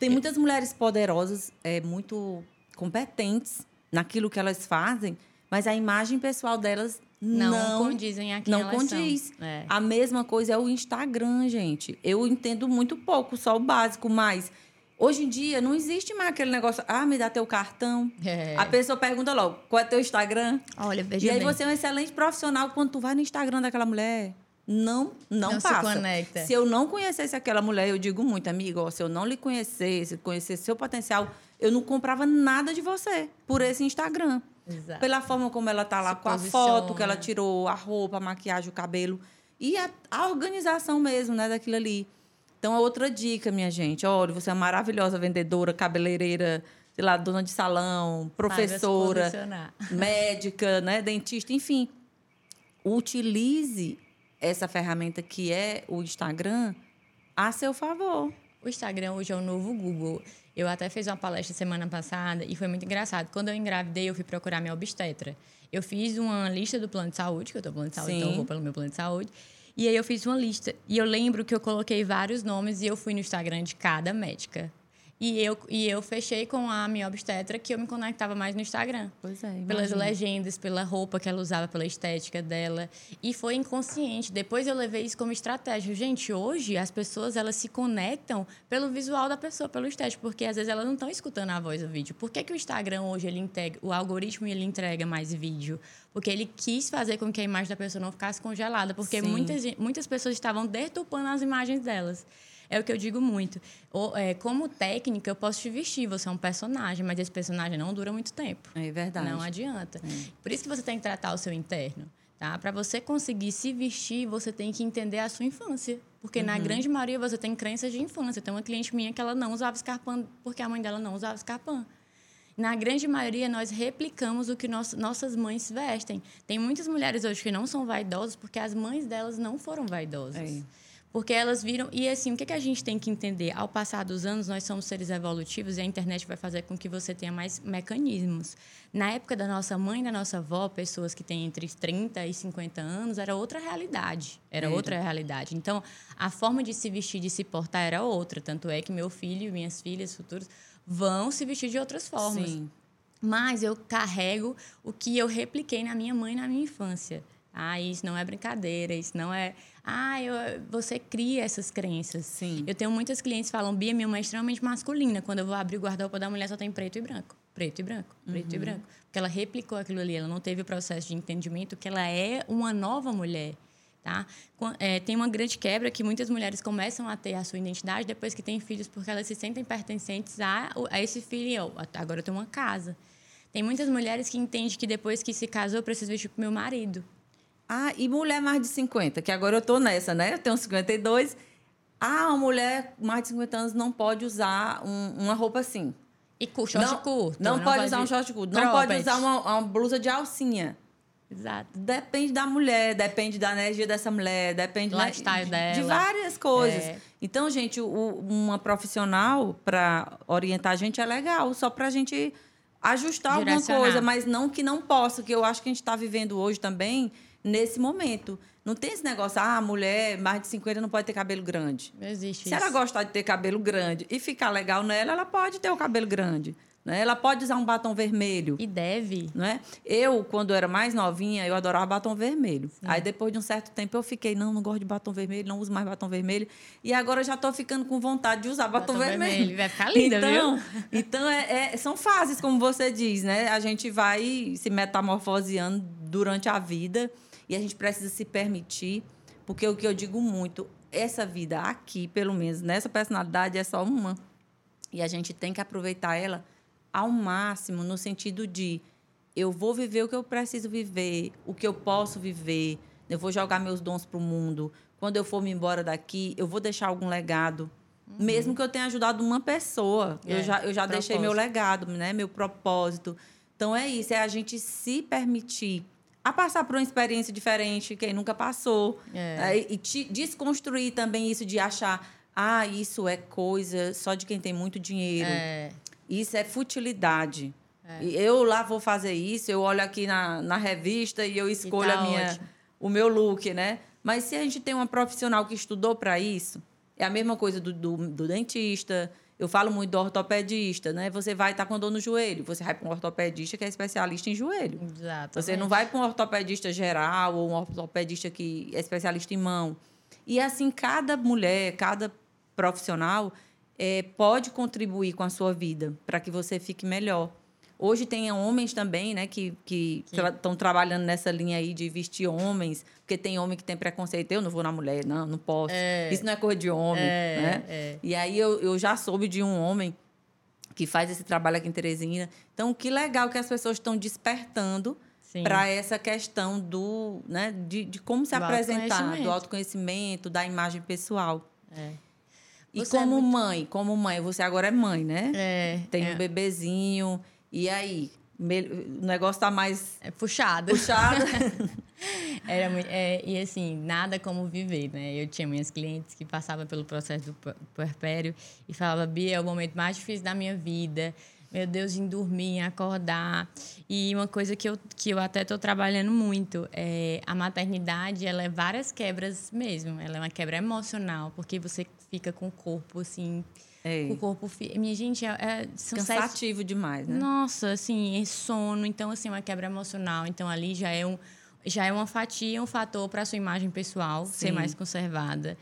Tem muitas mulheres poderosas, é, muito competentes naquilo que elas fazem, mas a imagem pessoal delas não, não condizem aqui Não condiz. É. A mesma coisa é o Instagram, gente. Eu entendo muito pouco, só o básico, mas hoje em dia não existe mais aquele negócio, ah, me dá teu cartão. É. A pessoa pergunta logo, qual é teu Instagram? Olha, veja E aí bem. você é um excelente profissional quando tu vai no Instagram daquela mulher. Não, não, não passa. Se, conecta. se eu não conhecesse aquela mulher, eu digo muito, amigo, ó, se eu não lhe conhecesse, conhecesse seu potencial, eu não comprava nada de você por esse Instagram. Exato. Pela forma como ela tá lá, Se com posiciona. a foto que ela tirou, a roupa, a maquiagem, o cabelo. E a, a organização mesmo, né, daquilo ali. Então, é outra dica, minha gente. Olha, você é uma maravilhosa vendedora, cabeleireira, sei lá, dona de salão, professora, médica, né, dentista, enfim. Utilize essa ferramenta que é o Instagram a seu favor. O Instagram hoje é o novo Google. Eu até fiz uma palestra semana passada e foi muito engraçado. Quando eu engravidei, eu fui procurar minha obstetra. Eu fiz uma lista do plano de saúde, que eu tô plano de saúde, Sim. então eu vou pelo meu plano de saúde. E aí eu fiz uma lista. E eu lembro que eu coloquei vários nomes e eu fui no Instagram de cada médica. E eu, e eu fechei com a minha obstetra que eu me conectava mais no Instagram. Pois é. Imagina. Pelas legendas, pela roupa que ela usava, pela estética dela. E foi inconsciente. Depois eu levei isso como estratégia. Gente, hoje as pessoas elas se conectam pelo visual da pessoa, pelo estético, porque às vezes elas não estão escutando a voz do vídeo. Por que, que o Instagram hoje ele integra, o algoritmo ele entrega mais vídeo? Porque ele quis fazer com que a imagem da pessoa não ficasse congelada, porque muitas, muitas pessoas estavam deturpando as imagens delas. É o que eu digo muito. É, como técnica, eu posso te vestir, você é um personagem, mas esse personagem não dura muito tempo. É verdade. Não adianta. É. Por isso que você tem que tratar o seu interno. Tá? Para você conseguir se vestir, você tem que entender a sua infância. Porque uhum. na grande maioria você tem crenças de infância. Tem uma cliente minha que ela não usava escarpão porque a mãe dela não usava escarpão. Na grande maioria, nós replicamos o que nossas mães vestem. Tem muitas mulheres hoje que não são vaidosas porque as mães delas não foram vaidosas. É. Porque elas viram. E assim, o que, que a gente tem que entender? Ao passar dos anos, nós somos seres evolutivos e a internet vai fazer com que você tenha mais mecanismos. Na época da nossa mãe da nossa avó, pessoas que têm entre 30 e 50 anos, era outra realidade. Era é. outra realidade. Então, a forma de se vestir, de se portar era outra. Tanto é que meu filho e minhas filhas futuras vão se vestir de outras formas. Sim. Mas eu carrego o que eu repliquei na minha mãe na minha infância. Ah, isso não é brincadeira, isso não é. Ah, eu, você cria essas crenças. Sim. Eu tenho muitas clientes que falam, Bia, minha mãe é extremamente masculina. Quando eu vou abrir o guarda-roupa da mulher, só tem preto e branco. Preto e branco, preto uhum. e branco. Porque ela replicou aquilo ali, ela não teve o processo de entendimento que ela é uma nova mulher. Tá? É, tem uma grande quebra que muitas mulheres começam a ter a sua identidade depois que têm filhos, porque elas se sentem pertencentes a, a esse filho. Agora eu tenho uma casa. Tem muitas mulheres que entendem que depois que se casou, eu preciso vestir para o meu marido. Ah, e mulher mais de 50, que agora eu tô nessa, né? Eu tenho 52. Ah, uma mulher mais de 50 anos não pode usar um, uma roupa assim. E com short não, curto. Não, não pode, pode usar um short curto. Não pode usar uma, uma, blusa de alcinha. Exato. Depende da mulher, depende da energia dessa mulher, depende lifestyle de, dela. De várias coisas. É. Então, gente, o, uma profissional para orientar a gente é legal, só para a gente ajustar alguma coisa, mas não que não possa, que eu acho que a gente está vivendo hoje também nesse momento. Não tem esse negócio, ah, mulher mais de 50 não pode ter cabelo grande. Não existe Se isso. ela gostar de ter cabelo grande e ficar legal nela, ela pode ter o cabelo grande. Né? Ela pode usar um batom vermelho. E deve. Não é? Eu, quando era mais novinha, eu adorava batom vermelho. Sim. Aí, depois de um certo tempo, eu fiquei, não, não gosto de batom vermelho, não uso mais batom vermelho. E agora eu já estou ficando com vontade de usar batom, batom vermelho. vermelho. Vai ficar linda, então, viu? Então, é, é, são fases, como você diz, né? A gente vai se metamorfoseando durante a vida. E a gente precisa se permitir, porque o que eu digo muito, essa vida aqui, pelo menos nessa personalidade, é só uma. E a gente tem que aproveitar ela ao máximo, no sentido de eu vou viver o que eu preciso viver, o que eu posso viver, eu vou jogar meus dons para o mundo. Quando eu for me embora daqui, eu vou deixar algum legado. Uhum. Mesmo que eu tenha ajudado uma pessoa, é, eu já, eu já deixei meu legado, né? meu propósito. Então é isso, é a gente se permitir a passar por uma experiência diferente, quem nunca passou. É. É, e te, desconstruir também isso de achar, ah, isso é coisa só de quem tem muito dinheiro. É. Isso é futilidade. É. Eu lá vou fazer isso, eu olho aqui na, na revista e eu escolho e tá a minha, o meu look, né? Mas se a gente tem uma profissional que estudou para isso, é a mesma coisa do, do, do dentista, Eu falo muito do ortopedista, né? Você vai estar tá com dor no joelho, você vai para um ortopedista que é especialista em joelho. Exato. Você não vai para um ortopedista geral ou um ortopedista que é especialista em mão. E assim, cada mulher, cada profissional é, pode contribuir com a sua vida para que você fique melhor. Hoje tem homens também, né, que estão tra trabalhando nessa linha aí de vestir homens, porque tem homem que tem preconceito. Eu não vou na mulher, não, não posso. É, Isso não é coisa de homem, é, né? É. E aí eu, eu já soube de um homem que faz esse trabalho aqui em Teresina. Então, que legal que as pessoas estão despertando para essa questão do, né, de, de como se do apresentar, do autoconhecimento, da imagem pessoal. É. E você é como é muito... mãe, como mãe, você agora é mãe, né? É. Tem é. um bebezinho. E aí? O negócio tá mais. É puxado. Puxado. Era muito, é, e assim, nada como viver, né? Eu tinha minhas clientes que passavam pelo processo do puerpério e falavam, Bia, é o momento mais difícil da minha vida. Meu Deus, em dormir, em acordar. E uma coisa que eu, que eu até estou trabalhando muito é a maternidade, ela é várias quebras mesmo. Ela é uma quebra emocional, porque você fica com o corpo, assim, é. O corpo. Minha gente, é, é cansativo sete... demais, né? Nossa, assim, é sono. Então, assim, uma quebra emocional. Então, ali já é, um, já é uma fatia, um fator para a sua imagem pessoal Sim. ser mais conservada.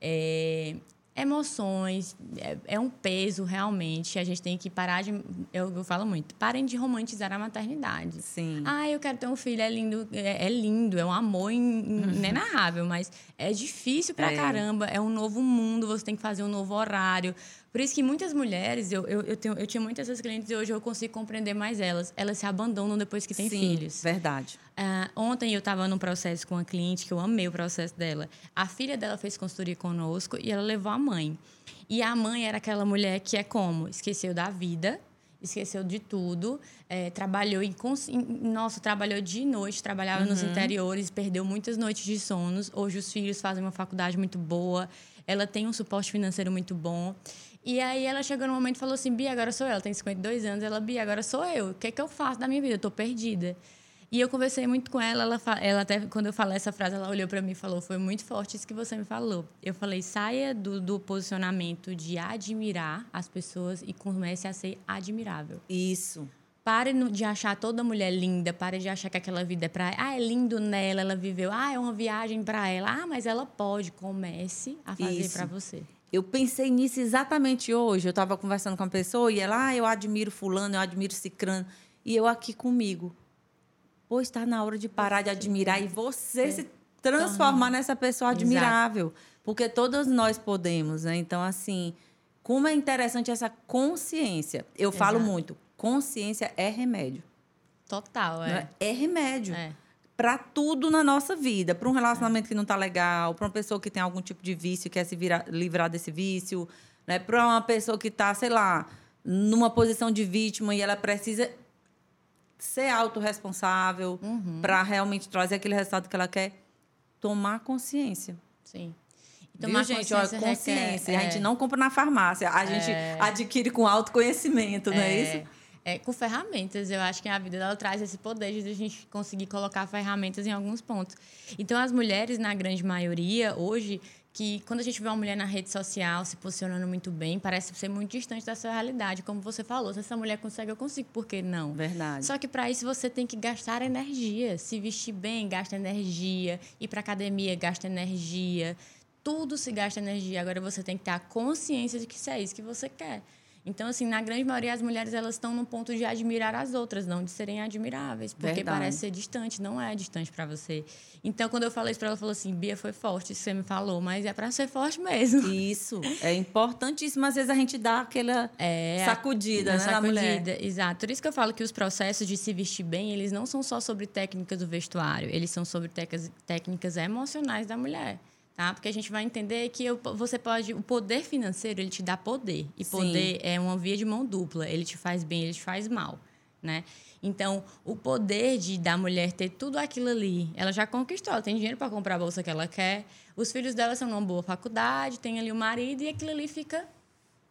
É, emoções, é, é, um peso realmente. A gente tem que parar de. Eu, eu, falo muito, parem de romantizar a maternidade. Sim. Ah, eu quero ter um filho, é lindo, é, é lindo, é um amor inenarrável, mas é difícil pra é. caramba, é um novo mundo, você tem que fazer um novo horário. Por isso que muitas mulheres, eu, eu, eu, tenho, eu tinha muitas essas clientes e hoje eu consigo compreender mais elas. Elas se abandonam depois que têm Sim, filhos. verdade. Uh, ontem eu estava num processo com uma cliente que eu amei o processo dela. A filha dela fez consultoria conosco e ela levou a mãe. E a mãe era aquela mulher que é como? Esqueceu da vida, esqueceu de tudo, é, trabalhou em, nossa, trabalhou de noite, trabalhava uhum. nos interiores, perdeu muitas noites de sonos. Hoje os filhos fazem uma faculdade muito boa, ela tem um suporte financeiro muito bom. E aí ela chegou no momento e falou assim: Bia, agora sou eu. Ela tem 52 anos. Ela, Bia, agora sou eu. O que é que eu faço da minha vida? Eu tô perdida. E eu conversei muito com ela, ela, ela até quando eu falei essa frase, ela olhou para mim e falou: "Foi muito forte isso que você me falou". Eu falei: "Saia do, do posicionamento de admirar as pessoas e comece a ser admirável". Isso. Pare de achar toda mulher linda, pare de achar que aquela vida é para ah, é lindo nela, ela viveu, ah, é uma viagem para ela. Ah, mas ela pode, comece a fazer para você. Eu pensei nisso exatamente hoje. Eu estava conversando com uma pessoa e ela, ah, eu admiro fulano, eu admiro cicrano. E eu aqui comigo. Pô, está na hora de parar de admirar e você é. se transformar nessa pessoa admirável. Exato. Porque todos nós podemos, né? Então, assim, como é interessante essa consciência. Eu Exato. falo muito, consciência é remédio. Total, é. É, é remédio. É para tudo na nossa vida. Para um relacionamento que não está legal, para uma pessoa que tem algum tipo de vício e quer se virar, livrar desse vício, né? para uma pessoa que está, sei lá, numa posição de vítima e ela precisa ser autorresponsável uhum. para realmente trazer aquele resultado que ela quer. Tomar consciência. Sim. Tomar Viu, gente? Consciência, consciência. É. A gente não compra na farmácia, a gente é. adquire com autoconhecimento, não é, é isso? é, com ferramentas. Eu acho que a vida dela traz esse poder de a gente conseguir colocar ferramentas em alguns pontos. Então, as mulheres, na grande maioria, hoje, que quando a gente vê uma mulher na rede social se posicionando muito bem, parece ser muito distante da sua realidade. Como você falou, se essa mulher consegue, eu consigo, por que não? Verdade. Só que para isso você tem que gastar energia. Se vestir bem, gasta energia. Ir para academia, gasta energia. Tudo se gasta energia. Agora você tem que ter a consciência de que isso é isso que você quer. Então, assim, na grande maioria, as mulheres elas estão no ponto de admirar as outras, não de serem admiráveis, porque Verdade. parece ser distante, não é distante para você. Então, quando eu falei isso para ela, ela falou assim: Bia, foi forte, você me falou, mas é para ser forte mesmo. Isso, é importantíssimo. Às vezes a gente dá aquela é, sacudida, né, sacudida. Exato. Por isso que eu falo que os processos de se vestir bem, eles não são só sobre técnicas do vestuário, eles são sobre técnicas emocionais da mulher tá? Porque a gente vai entender que eu, você pode, o poder financeiro ele te dá poder e Sim. poder é uma via de mão dupla. Ele te faz bem, ele te faz mal, né? Então, o poder de da mulher ter tudo aquilo ali, ela já conquistou, ela tem dinheiro para comprar a bolsa que ela quer, os filhos dela são numa boa faculdade, tem ali o marido e aquilo ali fica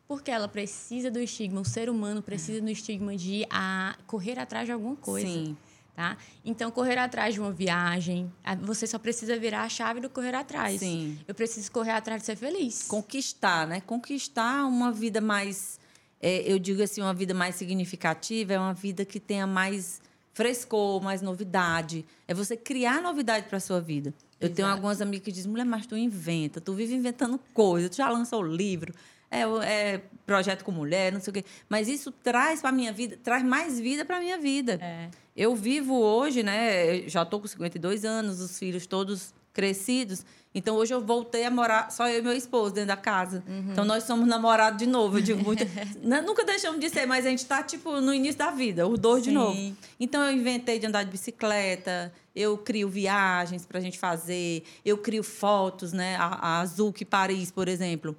porque ela precisa do estigma, o ser humano precisa do estigma de a correr atrás de alguma coisa. Sim. Tá? Então, correr atrás de uma viagem, você só precisa virar a chave do correr atrás. Sim. Eu preciso correr atrás de ser feliz. Conquistar, né? Conquistar uma vida mais, é, eu digo assim, uma vida mais significativa, é uma vida que tenha mais frescor, mais novidade. É você criar novidade para sua vida. Eu Exato. tenho algumas amigas que dizem, mulher, mas tu inventa, tu vive inventando coisa, tu já lançou livro, é, é, projeto com mulher, não sei o quê. Mas isso traz para minha vida, traz mais vida para minha vida. É. Eu vivo hoje, né? Já estou com 52 anos, os filhos todos crescidos. Então hoje eu voltei a morar só eu e meu esposo dentro da casa. Uhum. Então nós somos namorados de novo. Eu digo muito. nunca deixamos de ser, mas a gente está tipo no início da vida, os dois Sim. de novo. Então eu inventei de andar de bicicleta, eu crio viagens para a gente fazer, eu crio fotos, né? A, a Azul que Paris, por exemplo.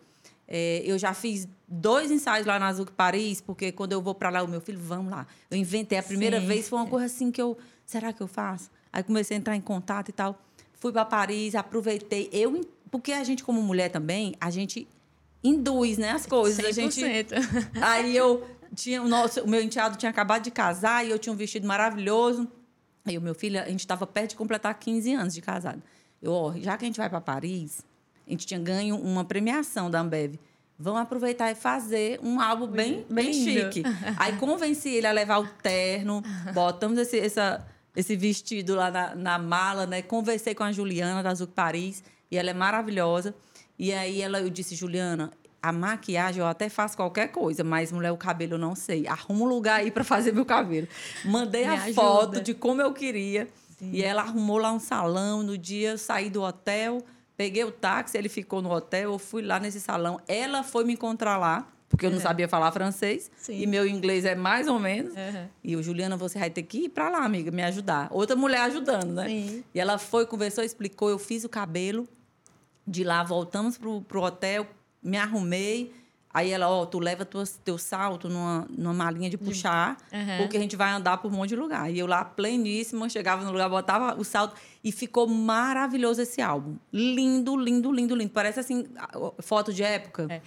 É, eu já fiz dois ensaios lá na Azuc Paris, porque quando eu vou para lá, o meu filho, vamos lá. Eu inventei a primeira Sim. vez, foi uma coisa assim que eu, será que eu faço? Aí comecei a entrar em contato e tal. Fui para Paris, aproveitei. Eu, porque a gente como mulher também, a gente induz, né, as coisas. 100%. A gente Aí eu tinha o nosso, o meu enteado tinha acabado de casar e eu tinha um vestido maravilhoso. Aí o meu filho, a gente estava perto de completar 15 anos de casado. Eu, ó, já que a gente vai para Paris, a gente tinha ganho uma premiação da Ambev. Vamos aproveitar e fazer um álbum bem, bem chique. Aí convenci ele a levar o terno, botamos esse, essa, esse vestido lá na, na, mala, né? Conversei com a Juliana da Zuc Paris, e ela é maravilhosa. E aí ela, eu disse, Juliana, a maquiagem eu até faço qualquer coisa, mas mulher, o cabelo eu não sei. Arruma um lugar aí para fazer meu cabelo. Mandei Me a ajuda. foto de como eu queria. Sim. E ela arrumou lá um salão. No dia, eu saí do hotel Peguei o táxi, ele ficou no hotel, eu fui lá nesse salão. Ela foi me encontrar lá, porque eu não uhum. sabia falar francês. Sim. E meu inglês é mais ou menos. Uhum. E o Juliana, você vai ter que ir para lá, amiga, me ajudar. Outra mulher ajudando, né? Sim. E ela foi, conversou, explicou, eu fiz o cabelo. De lá voltamos pro, pro hotel, me arrumei. Aí ela, ó, tu leva tuas, teu salto numa, numa malinha de puxar, uhum. porque a gente vai andar por um monte de lugar. E eu lá, pleníssima, chegava no lugar, botava o salto e ficou maravilhoso esse álbum. Lindo, lindo, lindo, lindo. Parece assim, foto de época. É.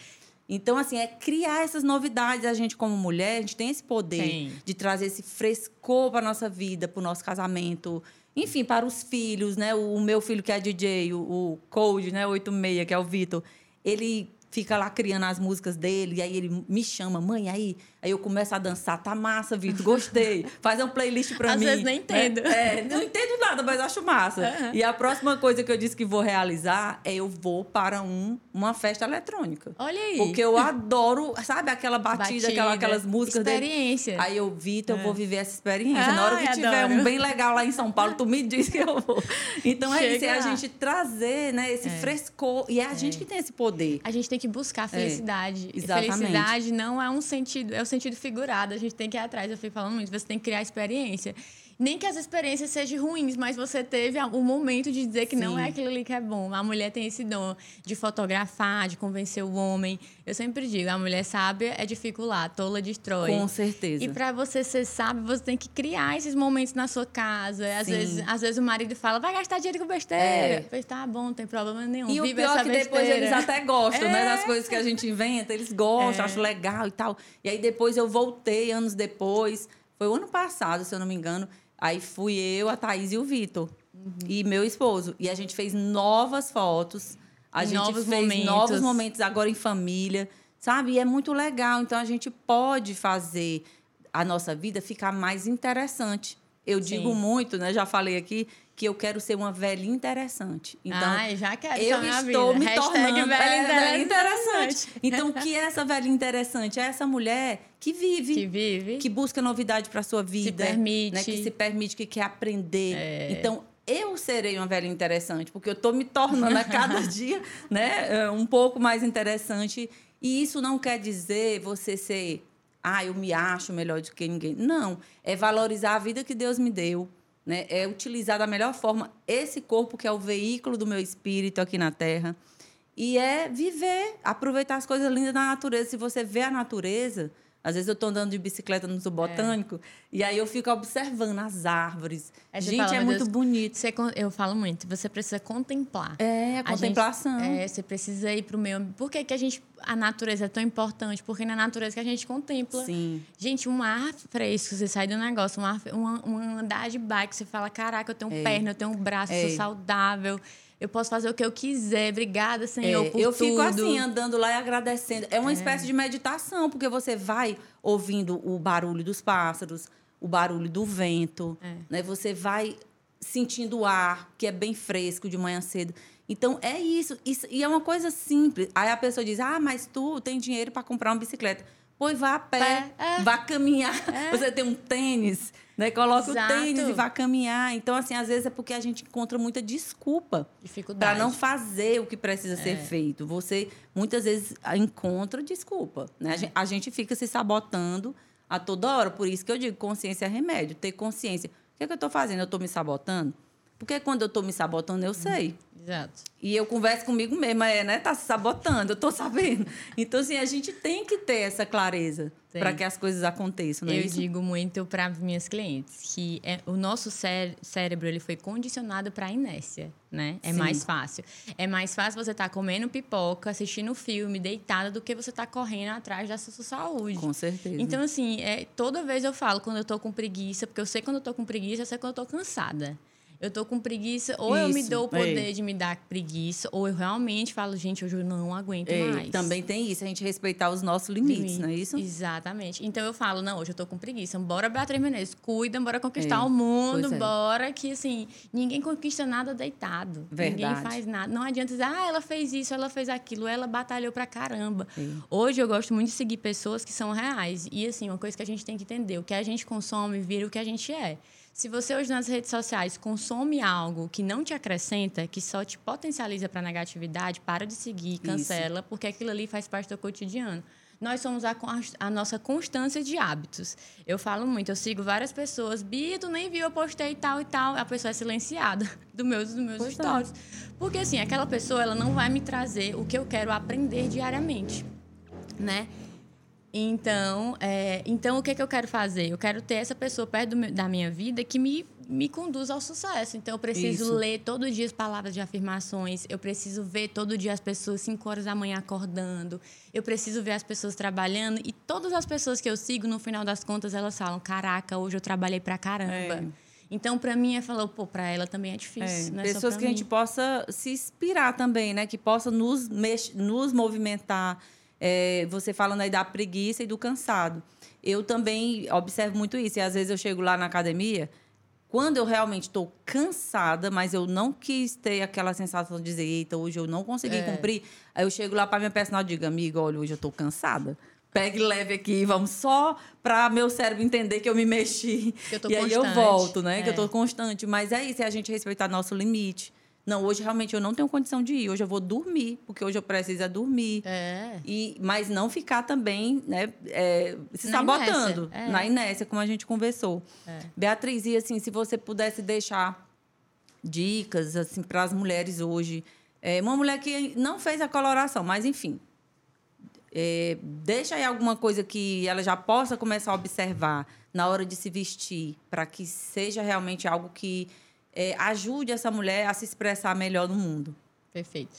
Então, assim, é criar essas novidades. A gente, como mulher, a gente tem esse poder Sim. de trazer esse frescor para nossa vida, para o nosso casamento. Enfim, para os filhos, né? O, meu filho que é DJ, o, o Code, né? 86, que é o Vitor. Ele fica lá criando as músicas dele, e aí ele me chama, mãe, aí, aí eu começo a dançar, tá massa, Vitor, gostei. Faz uma playlist pra Às mim. Às vezes nem entendo. É, é, não entendo nada, mas acho massa. Uhum. E a próxima coisa que eu disse que vou realizar é eu vou para um, uma festa eletrônica. Olha aí. Porque eu adoro, sabe, aquela batida, batida aquela, aquelas músicas experiência. Dele. Aí eu, Vitor, eu vou é. viver essa experiência. Ah, Na hora que adoro. tiver um bem legal lá em São Paulo, tu me diz que eu vou. Então Chega é isso, é a gente trazer, né, esse é. frescor. E é a é. gente que tem esse poder. A gente tem que buscar felicidade felicidade. É, exatamente. Felicidade não é um sentido, é o um sentido figurado. A gente tem que ir atrás. Eu fico falando muito, você tem que criar experiência. Nem que as experiências sejam ruins, mas você teve um momento de dizer que Sim. não é aquilo ali que é bom. A mulher tem esse dom de fotografar, de convencer o homem. Eu sempre digo, a mulher sábia é dificular, tola destrói. Com certeza. E para você ser sábio, você tem que criar esses momentos na sua casa. Às vezes, às vezes o marido fala, vai gastar dinheiro com besteira. É. Pois tá bom, não tem problema nenhum. E Vive o pior é que depois eles até gostam, é. né? Das coisas que a gente inventa, eles gostam, é. acham legal e tal. E aí depois eu voltei, anos depois, foi o ano passado, se eu não me engano, Aí fui eu, a Thaís e o Vitor. Uhum. E meu esposo. E a gente fez novas fotos. A gente novos fez momentos. novos momentos agora em família. Sabe? E é muito legal. Então a gente pode fazer a nossa vida ficar mais interessante. Eu Sim. digo muito, né? Já falei aqui que eu quero ser uma velha interessante. Então, Ai, já quero eu estou me Hashtag tornando velha, velha interessante. Então, o que é essa velha interessante? É essa mulher que vive, que vive, que busca novidade para sua vida, se permite, né? que se permite, que quer aprender. É. Então, eu serei uma velha interessante, porque eu estou me tornando a cada dia, né, um pouco mais interessante. E isso não quer dizer você ser, ah, eu me acho melhor do que ninguém. Não, é valorizar a vida que Deus me deu né? É utilizar da melhor forma esse corpo que é o veículo do meu espírito aqui na Terra. E é viver, aproveitar as coisas lindas da natureza. Se você vê a natureza, Às vezes eu estou andando de bicicleta no botânico é. e aí eu fico observando as árvores. É, Gente, fala, é muito Deus, bonito. Você, eu falo muito, você precisa contemplar. É, a contemplação. Gente, é, você precisa ir para o meio. Por que, que a gente. A natureza é tão importante? Porque na natureza que a gente contempla. Sim. Gente, um ar fresco, você sai do negócio, um, ar, um, um andar de bike, você fala: caraca, eu tenho é. perna, eu tenho um braço, eu sou é. saudável eu posso fazer o que eu quiser. Obrigada, Senhor, é, por eu tudo. Eu fico assim, andando lá e agradecendo. É uma é. espécie de meditação, porque você vai ouvindo o barulho dos pássaros, o barulho do vento, é. né? Você vai sentindo o ar, que é bem fresco de manhã cedo. Então, é isso, isso. E é uma coisa simples. Aí a pessoa diz, ah, mas tu tem dinheiro para comprar uma bicicleta. Pois vá a pé, é. vá caminhar. É. Você tem um tênis, né? Coloca Exato. o tênis e vá caminhar. Então, assim, às vezes é porque a gente encontra muita desculpa para não fazer o que precisa é. ser feito. Você muitas vezes encontra desculpa, né? A gente, a gente, fica se sabotando a toda hora. Por isso que eu digo consciência é remédio. Ter consciência. O que, é que eu estou fazendo? Eu estou me sabotando? Porque quando eu estou me sabotando, eu sei. Exato. E eu converso comigo mesma, é, né? Tá se sabotando, eu tô sabendo. Então, assim, a gente tem que ter essa clareza para que as coisas aconteçam, não é Eu isso? digo muito para minhas clientes que é, o nosso cé cérebro ele foi condicionado para inércia, né? É Sim. mais fácil. É mais fácil você estar tá comendo pipoca, assistindo filme, deitada, do que você estar tá correndo atrás da sua saúde. Com certeza. Então, assim, é, toda vez eu falo quando eu tô com preguiça, porque eu sei quando eu tô com preguiça, eu sei quando eu tô cansada eu tô com preguiça, ou Isso, eu me dou o poder de me dar preguiça, ou eu realmente falo, gente, hoje eu não aguento ei, mais. Também tem isso, a gente respeitar os nossos limites, não é isso? Exatamente. Então eu falo, não, hoje eu tô com preguiça. Bora, Beatriz Menezes, cuida, bora conquistar ei, o mundo, é. bora que, assim, ninguém conquista nada deitado. Verdade. Ninguém faz nada. Não adianta dizer, ah, ela fez isso, ela fez aquilo, ela batalhou pra caramba. Hoje eu gosto muito de seguir pessoas que são reais. E, assim, uma coisa que a gente tem que entender, o que a gente consome vira o que a gente é. Se você hoje nas redes sociais consome algo que não te acrescenta, que só te potencializa para negatividade, para de seguir, cancela, Isso. porque aquilo ali faz parte do cotidiano. Nós somos a, a, nossa constância de hábitos. Eu falo muito, eu sigo várias pessoas, Bia, tu nem viu, eu postei tal e tal, a pessoa é silenciada dos meus, dos meus pois é. stories. É. Porque assim, aquela pessoa ela não vai me trazer o que eu quero aprender diariamente, né? Então, é, então o que, é que eu quero fazer? Eu quero ter essa pessoa perto do, da minha vida que me, me conduz ao sucesso. Então, eu preciso Isso. ler todo dia as palavras de afirmações. Eu preciso ver todo dia as pessoas 5 horas da manhã acordando. Eu preciso ver as pessoas trabalhando. E todas as pessoas que eu sigo, no final das contas, elas falam: Caraca, hoje eu trabalhei pra caramba. É. Então, para mim, é falar, pô, para ela também é difícil. É, pessoas que mim. a gente possa se inspirar também, né? Que possa nos, nos movimentar é, você falando aí da preguiça e do cansado. Eu também observo muito isso. E às vezes eu chego lá na academia, quando eu realmente estou cansada, mas eu não quis ter aquela sensação de dizer, eita, hoje eu não consegui é. cumprir. Aí eu chego lá para minha personal e digo, amiga, olha, hoje eu estou cansada. Pegue leve aqui, vamos só para meu cérebro entender que eu me mexi. Eu e constante. aí eu volto, né? É. Que eu estou constante. Mas é isso, é a gente respeitar nosso limite. Não, hoje realmente eu não tenho condição de ir. Hoje eu vou dormir, porque hoje eu preciso é dormir. É. E, mas não ficar também né, é, se na sabotando inércia. É. na inércia, como a gente conversou. É. Beatriz, e assim, se você pudesse deixar dicas assim, para as mulheres hoje. É, uma mulher que não fez a coloração, mas enfim. É, deixa aí alguma coisa que ela já possa começar a observar na hora de se vestir, para que seja realmente algo que é, ajude essa mulher a se expressar melhor no mundo. Perfeito.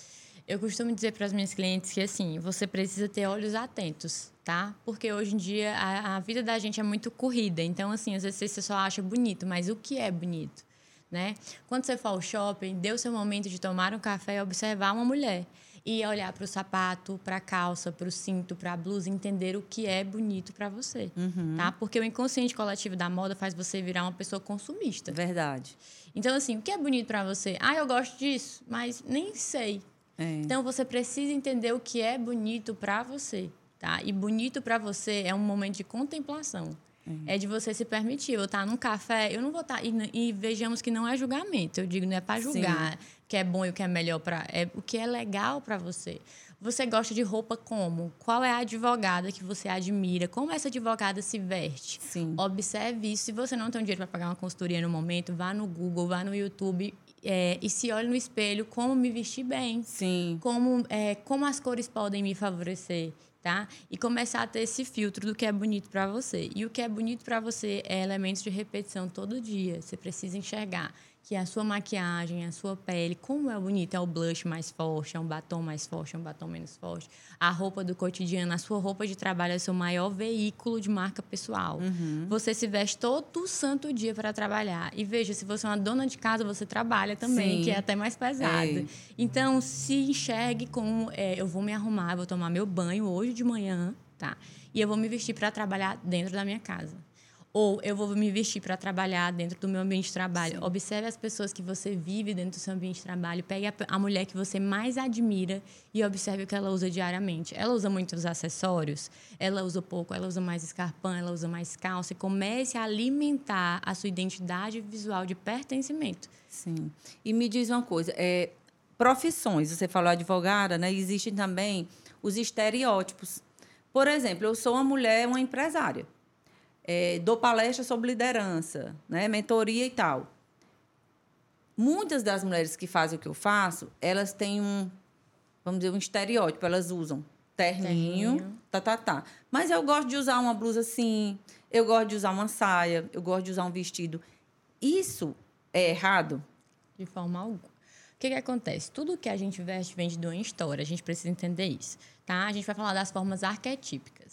Eu costumo dizer para as minhas clientes que assim, você precisa ter olhos atentos, tá? Porque hoje em dia a, a, vida da gente é muito corrida. Então, assim, às vezes você só acha bonito, mas o que é bonito? Né? Quando você for ao shopping, dê o seu momento de tomar um café e observar uma mulher e olhar para o sapato, para a calça, para o cinto, para a blusa, entender o que é bonito para você, uhum. tá? Porque o inconsciente coletivo da moda faz você virar uma pessoa consumista. Verdade. Então assim, o que é bonito para você? Ah, eu gosto disso, mas nem sei. É. Então você precisa entender o que é bonito para você, tá? E bonito para você é um momento de contemplação. Uhum. É de você se permitir. Eu estar tá num café, eu não vou estar. Tá, e, e, vejamos que não é julgamento. Eu digo, não é para julgar Sim. O que é bom e o que é melhor para. É o que é legal para você. Você gosta de roupa como? Qual é a advogada que você admira? Como essa advogada se veste? Sim. Observe isso. Se você não tem dinheiro para pagar uma consultoria no momento, vá no Google, vá no YouTube é, e se olhe no espelho como me vestir bem. Sim. Como, é, como as cores podem me favorecer. tá? E começar a ter esse filtro do que é bonito para você. E o que é bonito para você é elementos de repetição todo dia. Você precisa enxergar que a sua maquiagem, a sua pele, como é bonita, é o blush mais forte, é um batom mais forte, é um batom menos forte. A roupa do cotidiano, a sua roupa de trabalho é o seu maior veículo de marca pessoal. Uhum. Você se veste todo santo dia para trabalhar. E veja, se você é uma dona de casa, você trabalha também, Sim. que é até mais pesado. É. Então, se enxergue como é, eu vou me arrumar, eu vou tomar meu banho hoje de manhã, tá? E eu vou me vestir para trabalhar dentro da minha casa ou eu vou me vestir para trabalhar dentro do meu ambiente de trabalho. Sim. Observe as pessoas que você vive dentro do seu ambiente de trabalho. Pegue a, a, mulher que você mais admira e observe o que ela usa diariamente. Ela usa muitos acessórios, ela usa pouco, ela usa mais escarpão, ela usa mais calça. E comece a alimentar a sua identidade visual de pertencimento. Sim. E me diz uma coisa, é, profissões, você falou advogada, né? Existem também os estereótipos. Por exemplo, eu sou uma mulher, uma empresária é, dou palestra sobre liderança, né, mentoria e tal. Muitas das mulheres que fazem o que eu faço, elas têm um, vamos dizer, um estereótipo, elas usam terninho, terninho. tá, tá, tá. Mas eu gosto de usar uma blusa assim, eu gosto de usar uma saia, eu gosto de usar um vestido. Isso é errado? De forma alguma. O que, que acontece? Tudo que a gente veste vem de uma história, a gente precisa entender isso. Tá? A gente vai falar das formas arquetípicas.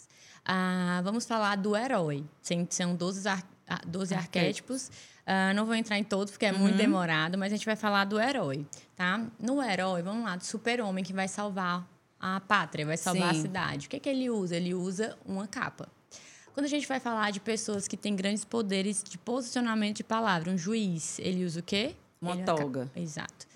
Ah, vamos falar do herói. São 12, ar, 12 arquétipos. Ah, não vou entrar em todos porque é uhum. muito demorado, mas a gente vai falar do herói, tá? No herói, vamos lá, do super-homem que vai salvar a pátria, vai salvar Sim. a cidade. O que, é que ele usa? Ele usa uma capa. Quando a gente vai falar de pessoas que têm grandes poderes de posicionamento de palavra, um juiz, ele usa o quê? Uma ele toga. Exato.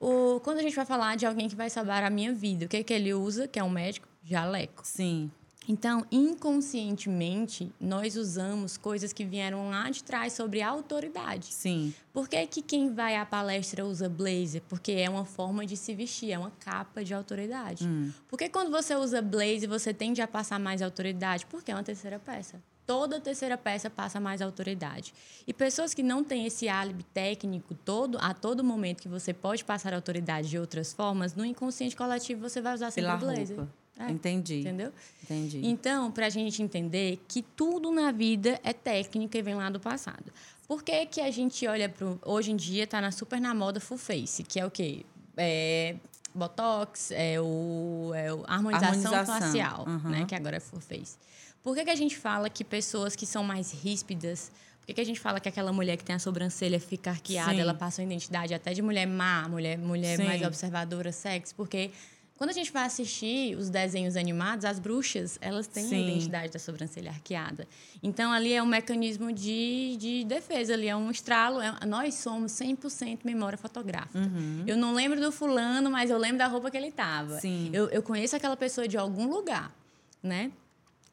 O, quando a gente vai falar de alguém que vai salvar a minha vida, o que, é que ele usa? Que é um médico? Jaleco. Sim. Então, inconscientemente, nós usamos coisas que vieram lá de trás sobre autoridade. Sim. Por que, que quem vai à palestra usa blazer? Porque é uma forma de se vestir, é uma capa de autoridade. Hum. Por que quando você usa blazer, você tende a passar mais autoridade? Porque é uma terceira peça. Toda terceira peça passa mais autoridade. E pessoas que não têm esse álibi técnico todo, a todo momento que você pode passar autoridade de outras formas, no inconsciente coletivo você vai usar sempre Pela blazer. Roupa. É, Entendi. Entendeu? Entendi. Então, para a gente entender que tudo na vida é técnica e vem lá do passado. Por que, que a gente olha para. Hoje em dia está na super na moda full face, que é o quê? É, Botox, é o, é o harmonização, harmonização. facial, uhum. né? Que agora é full face. Por que, que a gente fala que pessoas que são mais ríspidas por que, que, a gente fala que aquela mulher que tem a sobrancelha fica arqueada, Sim. ela passa uma identidade até de mulher má, mulher, mulher mais observadora, sexy? Porque quando a gente vai assistir os desenhos animados, as bruxas, elas têm Sim. a identidade da sobrancelha arqueada. Então, ali é um mecanismo de, de defesa, ali é um estralo. É, nós somos 100% memória fotográfica. Uhum. Eu não lembro do fulano, mas eu lembro da roupa que ele estava. Eu, eu conheço aquela pessoa de algum lugar, né?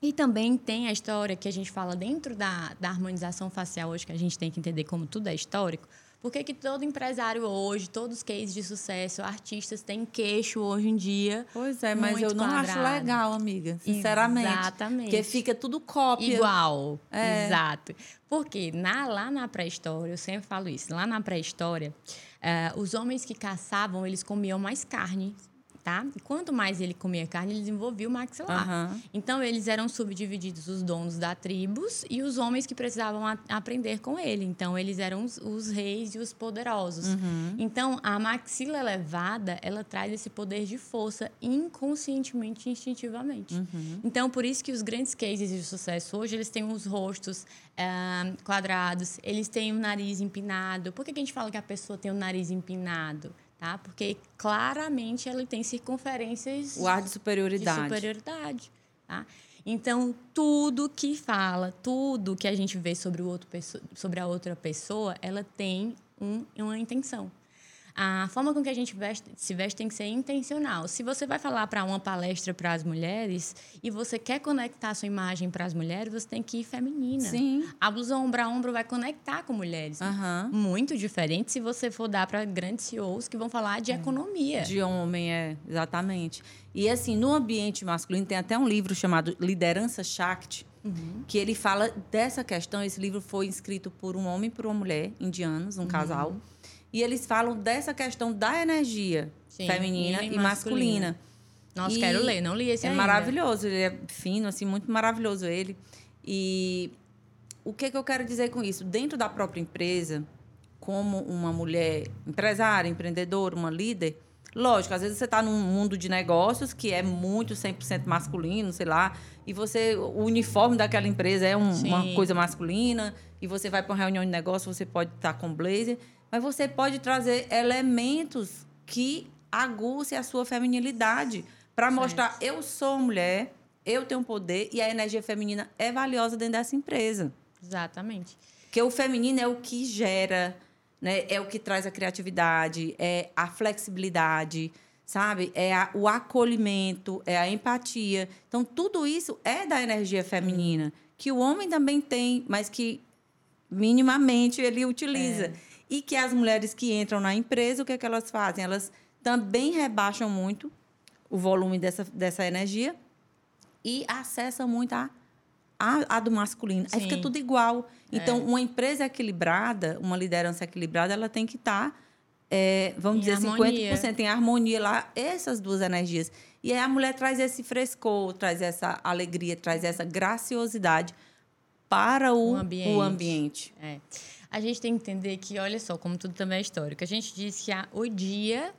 E também tem a história que a gente fala dentro da, da harmonização facial hoje, que a gente tem que entender como tudo é histórico. Por que, que todo empresário hoje, todos os cases de sucesso, artistas têm queixo hoje em dia? Pois é, mas eu não quadrado. acho legal, amiga. Sinceramente. Exatamente. Porque fica tudo cópia. Igual. É. Exato. Porque na, lá na pré-história, eu sempre falo isso, lá na pré-história, uh, os homens que caçavam, eles comiam mais carne tá? E quanto mais ele comia carne, ele desenvolvia o maxilar. Uhum. Então, eles eram subdivididos os donos da tribos e os homens que precisavam a, aprender com ele. Então, eles eram os, os reis e os poderosos. Uhum. Então, a maxila elevada, ela traz esse poder de força inconscientemente e instintivamente. Uhum. Então, por isso que os grandes cases de sucesso hoje, eles têm os rostos é, quadrados, eles têm o nariz empinado. Por que a gente fala que a pessoa tem o nariz empinado? Tá? Porque claramente ele tem circunferências. O ar de superioridade. De superioridade, tá? Então, tudo que fala, tudo que a gente vê sobre, o outro, sobre a outra pessoa, ela tem um, uma intenção. A forma com que a gente veste, se veste tem que ser intencional. Se você vai falar para uma palestra para as mulheres e você quer conectar a sua imagem para as mulheres, você tem que ir feminina. Sim. A blusa ombro a ombro vai conectar com mulheres. Uhum. Muito diferente se você for dar para grandes CEOs que vão falar de é. economia. De homem, é, exatamente. E assim, no ambiente masculino tem até um livro chamado Liderança Shakti, Uhum. que ele fala dessa questão. Esse livro foi escrito por um homem e por uma mulher, indianos, um uhum. casal. E eles falam dessa questão da energia Sim, feminina e, e masculina. masculina. Nossa, e quero ler, não li esse é ainda. É maravilhoso, ele é fino, assim, muito maravilhoso ele. E o que, que eu quero dizer com isso? Dentro da própria empresa, como uma mulher empresária, empreendedora, uma líder, lógico, às vezes você está num mundo de negócios que é muito 100% masculino, sei lá, e você o uniforme daquela empresa é um, uma coisa masculina, e você vai para uma reunião de negócio, você pode estar tá com blazer, mas você pode trazer elementos que aguçem a sua feminilidade para mostrar eu sou mulher, eu tenho poder e a energia feminina é valiosa dentro dessa empresa. Exatamente. Porque o feminino é o que gera, né? É o que traz a criatividade, é a flexibilidade, sabe? É a, o acolhimento, é a empatia. Então, tudo isso é da energia feminina, que o homem também tem, mas que minimamente ele utiliza. É. E que as mulheres que entram na empresa, o que, é que elas fazem? Elas também rebaixam muito o volume dessa, dessa energia e acessam muito a, a, a do masculino. Sim. Aí fica tudo igual. Então, é. uma empresa equilibrada, uma liderança equilibrada, ela tem que estar, tá, é, vamos em dizer, harmonia. 50% em harmonia lá, essas duas energias. E aí a mulher traz esse frescor, traz essa alegria, traz essa graciosidade para o, o ambiente. O ambiente. É. A gente tem que entender que, olha só, como tudo também é histórico, a gente diz que a, o dia,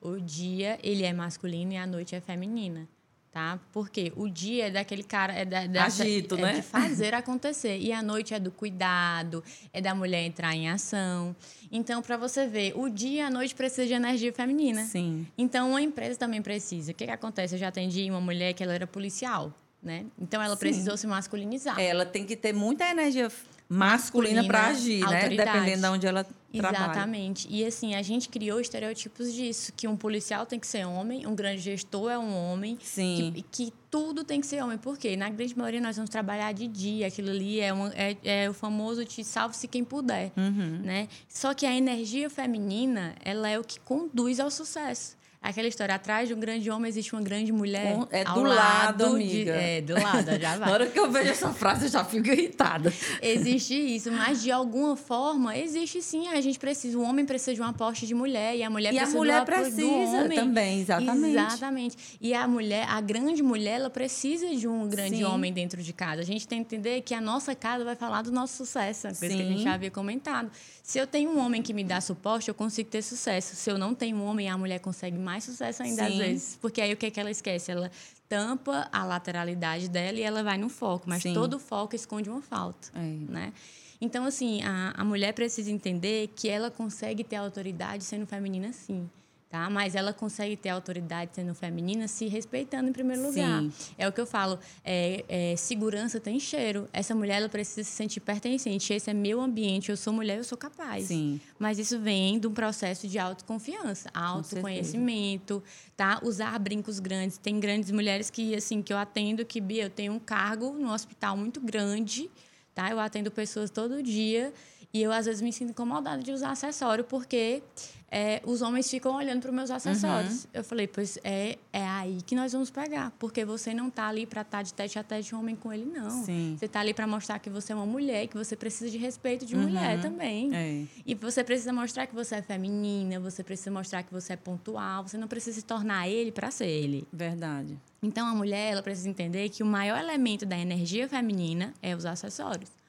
o dia ele é masculino e a noite é feminina tá? Porque o dia é daquele cara é da, dessa, Agito, é né? de fazer acontecer e a noite é do cuidado, é da mulher entrar em ação. Então, para você ver, o dia e a noite precisa de energia feminina. Sim. Então, uma empresa também precisa. O que, que acontece? Eu já atendi uma mulher que ela era policial, né? Então, ela Sim. precisou se masculinizar. Ela tem que ter muita energia masculina, para agir, né? Dependendo de onde ela trabalha. Exatamente. E assim, a gente criou estereótipos disso, que um policial tem que ser homem, um grande gestor é um homem, Sim. Que, que tudo tem que ser homem. Por quê? Na grande maioria nós vamos trabalhar de dia, aquilo ali é, uma, é, é o famoso te salve-se quem puder, uhum. né? Só que a energia feminina, ela é o que conduz ao sucesso. Aquela história, atrás de um grande homem existe uma grande mulher. é do lado, lado de, amiga. é, do lado, já vai. Na hora que eu vejo essa frase, eu já fico irritada. Existe isso, mas de alguma forma, existe sim. A gente precisa, o homem precisa de um aporte de mulher e a mulher e precisa a mulher do precisa do homem. também, exatamente. Exatamente. E a mulher, a grande mulher, ela precisa de um grande sim. homem dentro de casa. A gente tem que entender que a nossa casa vai falar do nosso sucesso, coisa sim. que a gente já havia comentado. Se eu tenho um homem que me dá suporte, eu consigo ter sucesso. Se eu não tenho um homem, a mulher consegue mais sucesso ainda Sim. às vezes. Porque aí o que, é que ela esquece? Ela tampa a lateralidade dela e ela vai no foco. Mas Sim. todo foco esconde uma falta, é. né? Então, assim, a, a mulher precisa entender que ela consegue ter autoridade sendo feminina, sim tá? Mas ela consegue ter autoridade sendo feminina se respeitando em primeiro lugar. Sim. É o que eu falo, é, é, segurança tem cheiro. Essa mulher ela precisa se sentir pertencente. Esse é meu ambiente, eu sou mulher, eu sou capaz. Sim. Mas isso vem de um processo de autoconfiança, autoconhecimento, tá? Usar brincos grandes. Tem grandes mulheres que assim que eu atendo que Bia, eu tenho um cargo no hospital muito grande, tá? Eu atendo pessoas todo dia e eu às vezes me sinto incomodada de usar acessório porque é, os homens ficam olhando para os meus acessórios. Uhum. Eu falei, pois é, é aí que nós vamos pegar. Porque você não está ali para estar tá de tete a tete um homem com ele, não. Sim. Você está ali para mostrar que você é uma mulher, que você precisa de respeito de uhum. mulher também. É. E você precisa mostrar que você é feminina, você precisa mostrar que você é pontual, você não precisa se tornar ele para ser ele. Verdade. Então a mulher ela precisa entender que o maior elemento da energia feminina é os acessórios.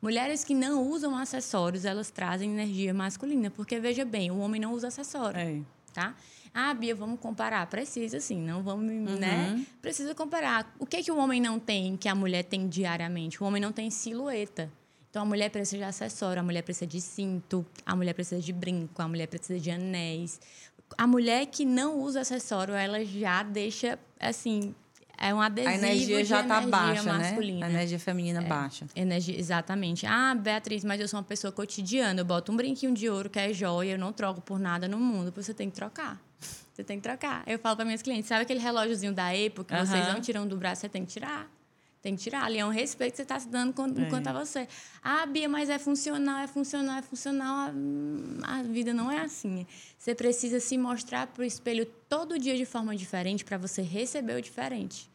Mulheres que não usam acessórios, elas trazem energia masculina, porque veja bem, o homem não usa acessório, é. tá? Ah, Bia, vamos comparar. Precisa, sim. Não vamos, né? uhum. né? Precisa comparar. O que, que o homem não tem que a mulher tem diariamente? O homem não tem silhueta. Então, a mulher precisa de acessório, a mulher precisa de cinto, a mulher precisa de brinco, a mulher precisa de anéis. A mulher que não usa acessório, ela já deixa, assim, é um adesivo a energia já está baixa, né? masculina. né? A energia feminina é, baixa. Energia, exatamente. Ah, Beatriz, mas eu sou uma pessoa cotidiana. Eu boto um brinquinho de ouro que é joia, eu não troco por nada no mundo. Você tem que trocar. Você tem que trocar. Eu falo para minhas clientes, sabe aquele relógiozinho da Apple que vocês não tiram do braço, você tem que tirar. Tem que tirar. Ali é um respeito que você está se dando enquanto é. a você. Ah, Bia, mas é funcional, é funcional, é funcional. A, a vida não é assim. Você precisa se mostrar para o espelho todo dia de forma diferente para você receber o diferente.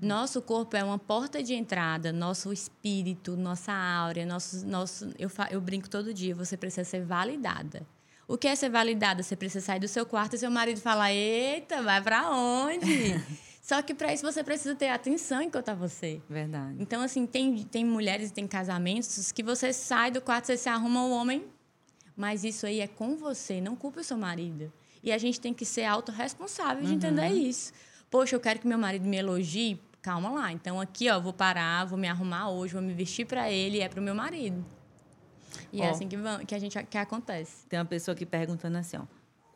Nosso corpo é uma porta de entrada, nosso espírito, nossa áurea, nosso, nosso eu, eu brinco todo dia, você precisa ser validada. O que é ser validada? Você precisa sair do seu quarto e seu marido fala: Eita, vai para onde? Só que para isso você precisa ter atenção enquanto a você. Verdade. Então, assim, tem, tem mulheres e tem casamentos que você sai do quarto, você se arruma o um homem, mas isso aí é com você, não culpe o seu marido. E a gente tem que ser autorresponsável de uhum. entender isso. Poxa, eu quero que meu marido me elogie. Calma lá. Então, aqui, ó, vou parar, vou me arrumar hoje, vou me vestir para ele, é para o meu marido. E ó, é assim que, que a gente que acontece. Tem uma pessoa aqui perguntando assim, ó.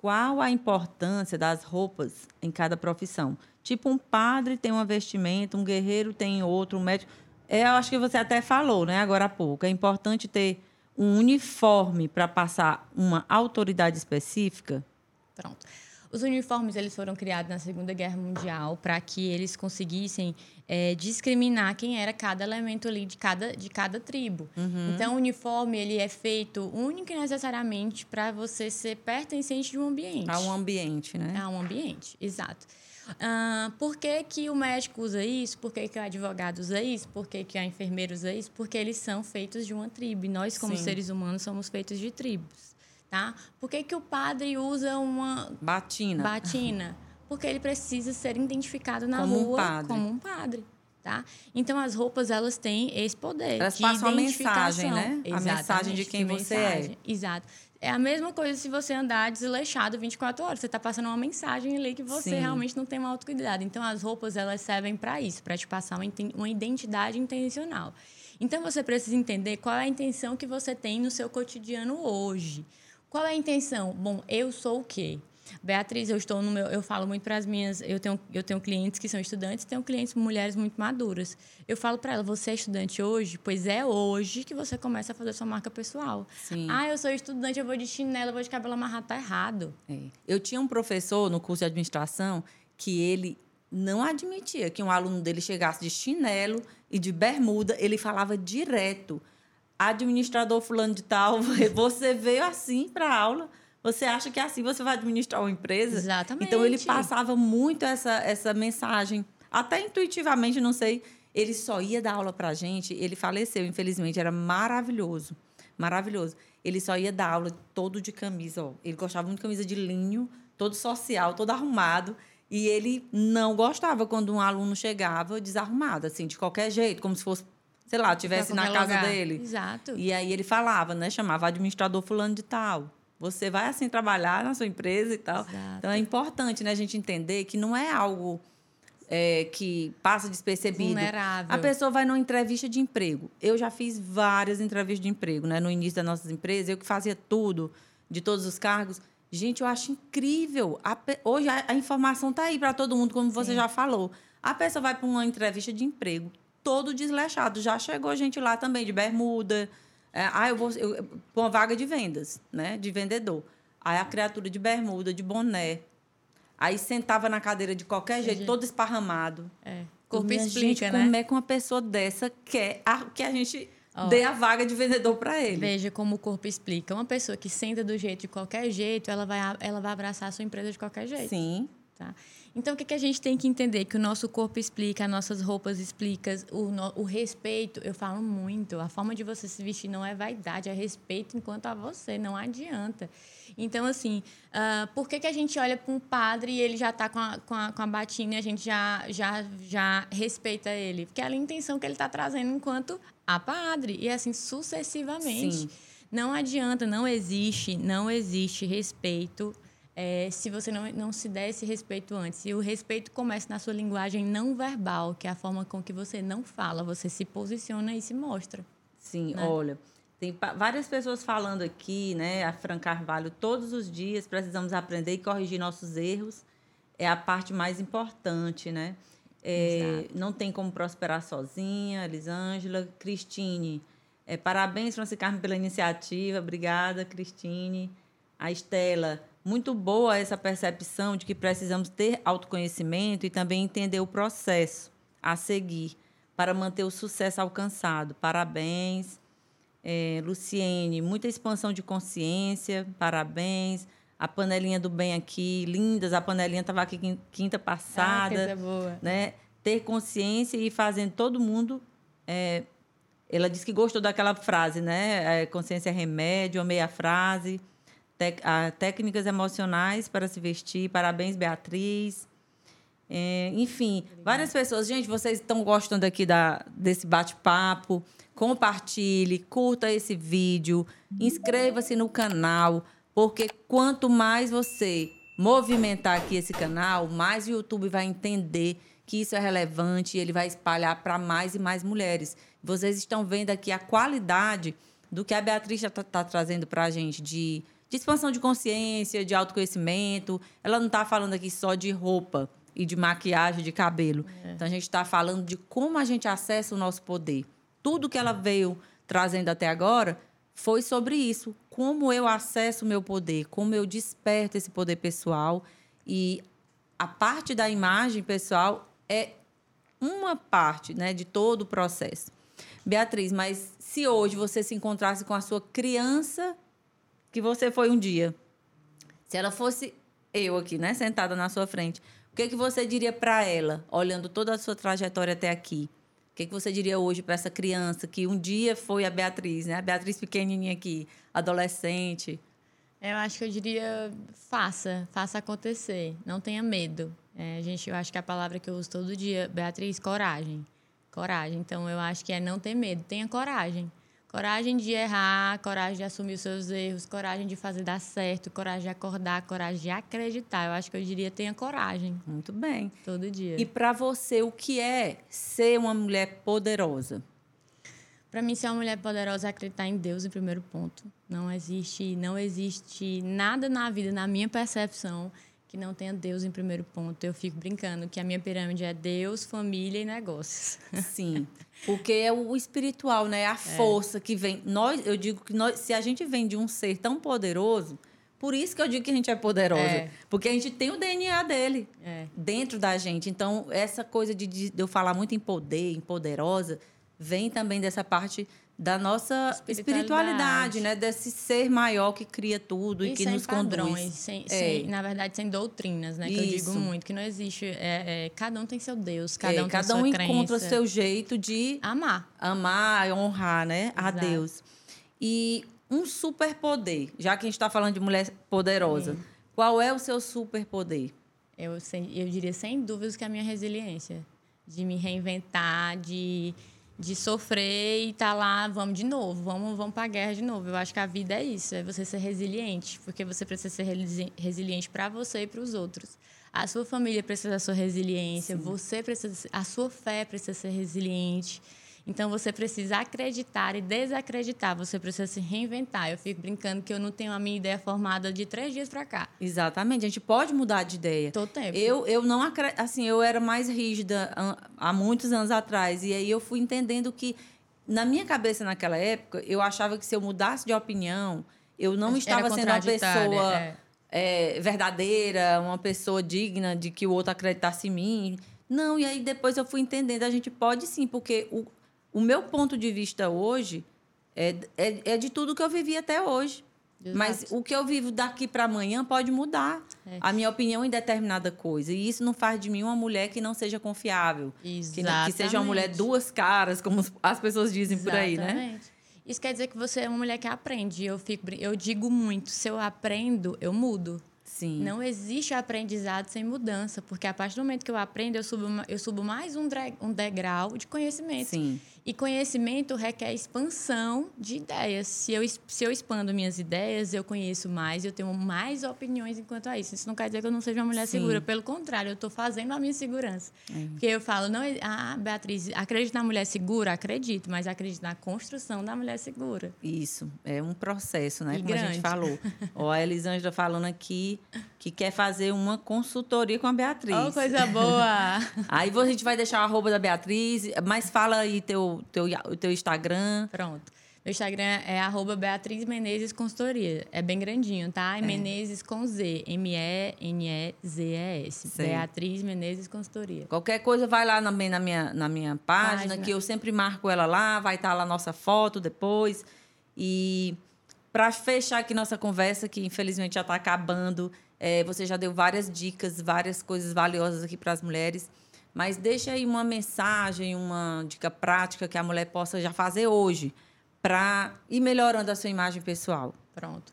Qual a importância das roupas em cada profissão? Tipo, um padre tem uma vestimenta, um guerreiro tem outro, um médico. É, eu acho que você até falou, né, agora há pouco. É importante ter um uniforme para passar uma autoridade específica? Pronto. Os uniformes eles foram criados na Segunda Guerra Mundial para que eles conseguissem é, discriminar quem era cada elemento ali de cada, de cada tribo. Uhum. Então, o uniforme ele é feito único e necessariamente para você ser pertencente de um ambiente. A um ambiente, né? A um ambiente, exato. Ah, por que, que o médico usa isso? Por que, que o advogado usa isso? Por que, que a enfermeira usa isso? Porque eles são feitos de uma tribo. E nós, como Sim. seres humanos, somos feitos de tribos. Tá? Por que, que o padre usa uma... Batina. Batina. Porque ele precisa ser identificado na como rua um como um padre. Tá? Então, as roupas, elas têm esse poder Elas passam a mensagem, né? Exatamente, a mensagem de quem você é. Exato. É a mesma coisa se você andar desleixado 24 horas. Você está passando uma mensagem ali que você Sim. realmente não tem uma autocuidado. Então, as roupas, elas servem para isso, para te passar uma, uma identidade intencional. Então, você precisa entender qual é a intenção que você tem no seu cotidiano hoje. Qual é a intenção? Bom, eu sou o quê? Beatriz, eu estou no meu, eu falo muito para as minhas, eu tenho, eu tenho clientes que são estudantes, tenho clientes mulheres muito maduras. Eu falo para ela, você é estudante hoje? Pois é hoje que você começa a fazer sua marca pessoal. Sim. Ah, eu sou estudante, eu vou de chinelo, eu vou de cabelo amarrado, tá errado. É. Eu tinha um professor no curso de administração que ele não admitia que um aluno dele chegasse de chinelo e de bermuda, ele falava direto administrador fulano de tal, você veio assim para a aula você acha que assim você vai administrar uma empresa? Exatamente. Então ele passava muito essa, essa mensagem, até intuitivamente, não sei. Ele só ia dar aula para a gente. Ele faleceu, infelizmente, era maravilhoso, maravilhoso. Ele só ia dar aula todo de camisa. Ó. Ele gostava muito de camisa de linho, todo social, todo arrumado. E ele não gostava quando um aluno chegava desarrumado, assim, de qualquer jeito, como se fosse, sei lá, tivesse na casa lugar. dele. Exato. E aí ele falava, né? Chamava administrador fulano de tal. Você vai assim trabalhar na sua empresa e tal. Exato. Então é importante né, a gente entender que não é algo é, que passa despercebido. Vulnerável. A pessoa vai numa entrevista de emprego. Eu já fiz várias entrevistas de emprego, né? No início das nossas empresas, eu que fazia tudo, de todos os cargos. Gente, eu acho incrível. A, hoje a, a informação está aí para todo mundo, como Sim. você já falou. A pessoa vai para uma entrevista de emprego, todo desleixado. Já chegou gente lá também, de bermuda, é, ah, eu vou. Eu, uma vaga de vendas, né? De vendedor. Aí a criatura de bermuda, de boné. Aí sentava na cadeira de qualquer jeito, todo esparramado. É. Corpo explica, gente, né? Como é que uma pessoa dessa quer a, que a gente oh. dê a vaga de vendedor para ele? Veja como o corpo explica. Uma pessoa que senta do jeito de qualquer jeito, ela vai, ela vai abraçar a sua empresa de qualquer jeito. Sim. Tá? Então, o que, que a gente tem que entender? Que o nosso corpo explica, as nossas roupas explicam, o, no, o respeito, eu falo muito, a forma de você se vestir não é vaidade, é respeito enquanto a você, não adianta. Então, assim, uh, por que, que a gente olha para um padre e ele já está com a, com, a, com a batina e a gente já, já, já respeita ele? Porque é a intenção que ele está trazendo enquanto a padre, e assim sucessivamente. Sim. Não adianta, não existe, não existe respeito é, se você não, não se der esse respeito antes. E o respeito começa na sua linguagem não verbal, que é a forma com que você não fala, você se posiciona e se mostra. Sim, né? olha, tem várias pessoas falando aqui, né? A Fran Carvalho, todos os dias precisamos aprender e corrigir nossos erros. É a parte mais importante, né? É, não tem como prosperar sozinha, Elisângela. Cristine, é, parabéns, Francisco Carmen, pela iniciativa. Obrigada, Cristine. A Estela, muito boa essa percepção de que precisamos ter autoconhecimento e também entender o processo a seguir para manter o sucesso alcançado. Parabéns. É, Luciene, muita expansão de consciência, parabéns. A panelinha do bem aqui, lindas. A panelinha estava aqui quinta passada. Ah, boa. Né? Ter consciência e fazendo todo mundo. É, ela disse que gostou daquela frase, né? É, consciência é remédio, amei a frase técnicas emocionais para se vestir. Parabéns, Beatriz. É, enfim, Obrigada. várias pessoas. Gente, vocês estão gostando aqui da, desse bate-papo. Compartilhe, curta esse vídeo, inscreva-se no canal, porque quanto mais você movimentar aqui esse canal, mais o YouTube vai entender que isso é relevante e ele vai espalhar para mais e mais mulheres. Vocês estão vendo aqui a qualidade do que a Beatriz está tá trazendo para a gente de, de expansão de consciência, de autoconhecimento. Ela não está falando aqui só de roupa e de maquiagem, de cabelo. É. Então a gente está falando de como a gente acessa o nosso poder. Tudo que ela veio trazendo até agora foi sobre isso. Como eu acesso o meu poder, como eu desperto esse poder pessoal. E a parte da imagem pessoal é uma parte né, de todo o processo. Beatriz, mas se hoje você se encontrasse com a sua criança que você foi um dia, se ela fosse eu aqui, né, sentada na sua frente, que, que você diria para ela, olhando toda a sua trajetória até aqui? O que, que você diria hoje para essa criança que um dia foi a Beatriz, né? A Beatriz pequenininha aqui, adolescente. Eu acho que eu diria faça, faça acontecer, não tenha medo. É, gente, eu acho que a palavra que eu uso todo dia, Beatriz, coragem, coragem. Então eu acho que é não ter medo, tenha coragem. Coragem de errar, coragem de assumir os seus erros, coragem de fazer dar certo, coragem de acordar, coragem de acreditar. Eu acho que eu diria tenha coragem. Muito bem. Todo dia. E para você, o que é ser uma mulher poderosa? Para mim, ser uma mulher poderosa é acreditar em Deus em primeiro ponto. Não existe, não existe nada na vida, na minha percepção, que não tenha Deus em primeiro ponto. Eu fico brincando que a minha pirâmide é Deus, família e negócios. Sim, porque é o espiritual, né? A é. força é. que vem. Nós, eu digo que nós, se a gente vem de um ser tão poderoso, por isso que eu digo que a gente é poderosa, é. porque a gente tem o DNA dele é. dentro da gente. Então, essa coisa de, de eu falar muito em poder, em poderosa, vem também dessa parte da nossa espiritualidade. espiritualidade, né? Desse ser maior que cria tudo e, e que nos padrões, conduz. Sem, é. sem, na verdade, sem doutrinas, né? Isso. Que eu digo muito, que não existe. É, é, cada um tem seu Deus, cada é, um tem cada um encontra seu jeito de amar. Amar, honrar, né? A Deus. E um superpoder, já que a gente está falando de mulher poderosa, Sim. qual é o seu superpoder? Eu, eu diria, sem dúvidas, que é a minha resiliência. De me reinventar, de de sofrer e tá lá, vamos de novo, vamos, vamos para a guerra de novo. Eu acho que a vida é isso, é você ser resiliente, porque você precisa ser resiliente para você e para os outros. A sua família precisa da sua resiliência, Sim. você precisa, a sua fé precisa ser resiliente. Então você precisa acreditar e desacreditar, você precisa se reinventar. Eu fico brincando que eu não tenho a minha ideia formada de três dias para cá. Exatamente, a gente pode mudar de ideia. Todo tempo. Eu, eu não acredito, assim, eu era mais rígida há muitos anos atrás, e aí eu fui entendendo que, na minha cabeça naquela época, eu achava que se eu mudasse de opinião, eu não estava sendo uma pessoa. É. É, verdadeira, uma pessoa digna de que o outro acreditasse em mim. Não, e aí depois eu fui entendendo, a gente pode sim, porque o, o meu ponto de vista hoje é, é, é de tudo que eu vivi até hoje. Exato. Mas o que eu vivo daqui para amanhã pode mudar é. a minha opinião em determinada coisa. E isso não faz de mim uma mulher que não seja confiável. Que, que, seja uma mulher duas caras, como as pessoas dizem Exatamente. por aí, né? Isso quer dizer que você é uma mulher que aprende. Eu, fico, eu digo muito: se eu aprendo, eu mudo. Sim. Não existe aprendizado sem mudança, porque a partir do momento que eu aprendo, eu subo, eu subo mais um, um degrau de conhecimento. Sim. E conhecimento requer expansão de ideias. Se eu, se eu expando minhas ideias, eu conheço mais, eu tenho mais opiniões enquanto a isso. Isso não quer dizer que eu não seja uma mulher Sim. segura. Pelo contrário, eu estou fazendo a minha segurança. É. Porque eu falo, não, ah, Beatriz, acredito na mulher segura? Acredito, mas acredito na construção da mulher segura. Isso, é um processo, né? E Como grande. a gente falou. Ó, a Elisângela falando aqui que quer fazer uma consultoria com a Beatriz. Oh, coisa boa! aí a gente vai deixar a arroba da Beatriz, mas fala aí teu, teu, o teu Instagram. Pronto. Meu Instagram é arroba Beatriz Menezes Consultoria. É bem grandinho, tá? É. Menezes com Z. M-E-N-E-Z-E-S. Beatriz Menezes Consultoria. Qualquer coisa, vai lá também na minha, na minha página, página, que eu sempre marco ela lá. Vai estar tá lá a nossa foto depois. E para fechar aqui nossa conversa, que infelizmente já está acabando, é, você já deu várias dicas, várias coisas valiosas aqui para as mulheres. Mas deixa aí uma mensagem, uma dica prática que a mulher possa já fazer hoje para ir melhorando a sua imagem pessoal. Pronto.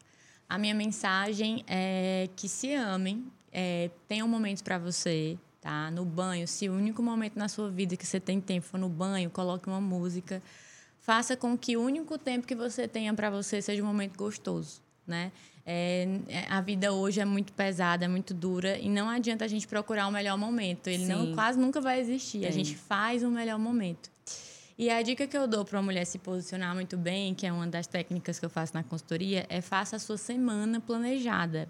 A minha mensagem é que se amem, é, tenham momentos para você, tá? No banho, se o único momento na sua vida que você tem tempo for no banho, coloque uma música. Faça com que o único tempo que você tenha para você seja um momento gostoso, né? É, é, a vida hoje é muito pesada, é muito dura e não adianta a gente procurar o melhor momento. Ele não, quase nunca vai existir. Sim. A gente faz o melhor momento. E a dica que eu dou para uma mulher se posicionar muito bem, que é uma das técnicas que eu faço na consultoria, é faça a sua semana planejada.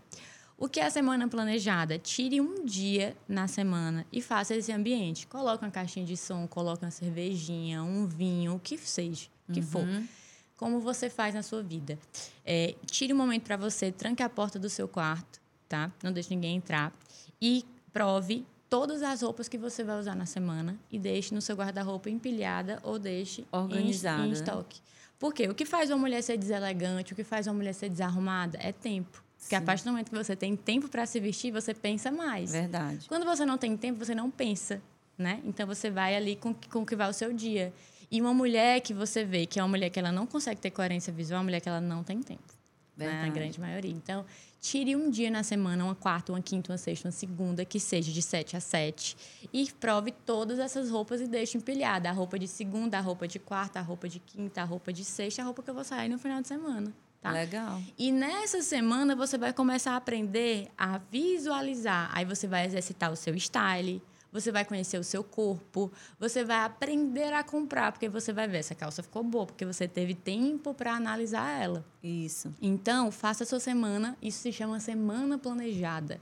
O que é a semana planejada? Tire um dia na semana e faça esse ambiente. Coloque uma caixinha de som, coloque uma cervejinha, um vinho, o que seja, o que uhum. for como você faz na sua vida. É, tire um momento para você, tranque a porta do seu quarto, tá? Não deixe ninguém entrar. E prove todas as roupas que você vai usar na semana e deixe no seu guarda-roupa empilhada ou deixe organizada em, em estoque. Por quê? O que faz uma mulher ser deselegante, o que faz uma mulher ser desarrumada é tempo. Porque Sim. a partir do momento que você tem tempo para se vestir, você pensa mais. Verdade. Quando você não tem tempo, você não pensa, né? Então você vai ali com, com o que vai o seu dia. E uma mulher que você vê que é uma mulher que ela não consegue ter coerência visual, é uma mulher que ela não tem tempo. Né? Na grande maioria. Então, tire um dia na semana, uma quarta, uma quinta, uma sexta, uma segunda, que seja de sete a sete. E prove todas essas roupas e deixe empilhada. A roupa de segunda, a roupa de quarta, a roupa de quinta, a roupa de sexta, a roupa que eu vou sair no final de semana. Tá? Legal. E nessa semana você vai começar a aprender a visualizar. Aí você vai exercitar o seu style você vai conhecer o seu corpo, você vai aprender a comprar, porque você vai ver essa calça ficou boa, porque você teve tempo para analisar ela. Isso. Então, faça a sua semana, isso se chama semana planejada.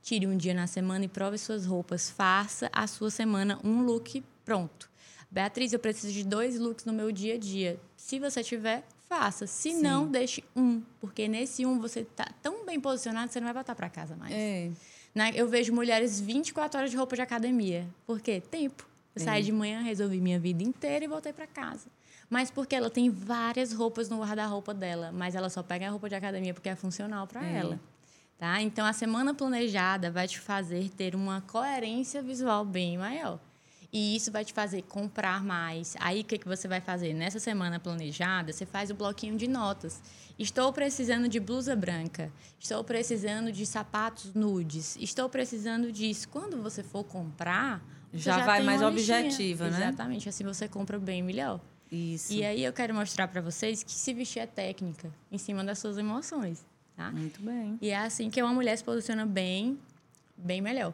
Tire um dia na semana e prove suas roupas. Faça a sua semana um look pronto. Beatriz, eu preciso de dois looks no meu dia a dia. Se você tiver, faça. Se Sim. não, deixe um, porque nesse um você está tão bem posicionado que você não vai voltar para casa mais. É. Né? Eu vejo mulheres 24 horas de roupa de academia. Por quê? Tempo. Eu saí de manhã, resolvi minha vida inteira e voltei para casa. Mas porque ela tem várias roupas no guarda-roupa dela, mas ela só pega a roupa de academia porque é funcional para é. ela. Tá? Então a semana planejada vai te fazer ter uma coerência visual bem maior. E isso vai te fazer comprar mais. Aí o que, que você vai fazer? Nessa semana planejada, você faz o bloquinho de notas. Estou precisando de blusa branca. Estou precisando de sapatos nudes. Estou precisando disso. Quando você for comprar, já, já, vai mais objetiva, né? Exatamente. Assim você compra bem melhor. Isso. E aí eu quero mostrar para vocês que se vestir é técnica, em cima das suas emoções. Tá? Muito bem. E é assim que uma mulher se posiciona bem, bem melhor.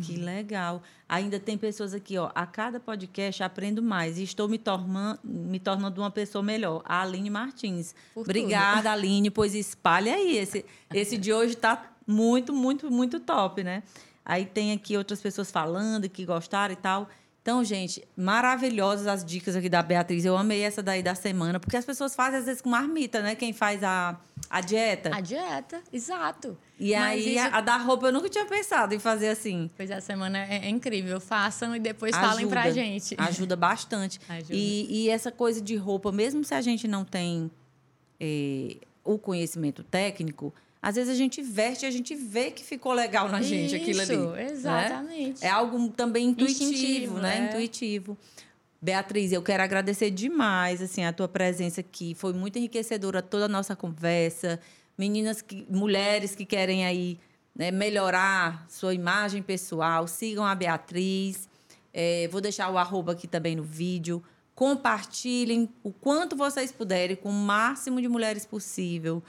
Que legal. Ainda tem pessoas aqui, ó. A cada podcast aprendo mais e estou me, tornando, me tornando uma pessoa melhor. A Aline Martins. Por Obrigada, tudo. Aline, pois espalha aí. Esse, esse de hoje está muito, muito, muito top, né? Aí tem aqui outras pessoas falando que gostaram e tal. Então, gente, maravilhosas as dicas aqui da Beatriz. Eu amei essa daí da semana, porque as pessoas fazem às vezes com marmita, né? Quem faz a, a dieta. A dieta, exato. E Mas aí, isso... a, a, da roupa, eu nunca tinha pensado em fazer assim. Pois a semana é, é incrível. Façam e depois ajuda, falem pra gente. Ajuda bastante. Ajuda. E, e, essa coisa de roupa, mesmo se a gente não tem eh, o conhecimento técnico, às vezes a gente veste e a gente vê que ficou legal na gente Isso, aquilo ali. Né? exatamente. Né? É algo também intuitivo, né? É. Intuitivo. Beatriz, eu quero agradecer demais assim a tua presença aqui. Foi muito enriquecedora toda a nossa conversa. Meninas, que, mulheres que querem aí né, melhorar sua imagem pessoal, sigam a Beatriz. É, vou deixar o arroba aqui também no vídeo. Compartilhem o quanto vocês puderem com o máximo de mulheres possível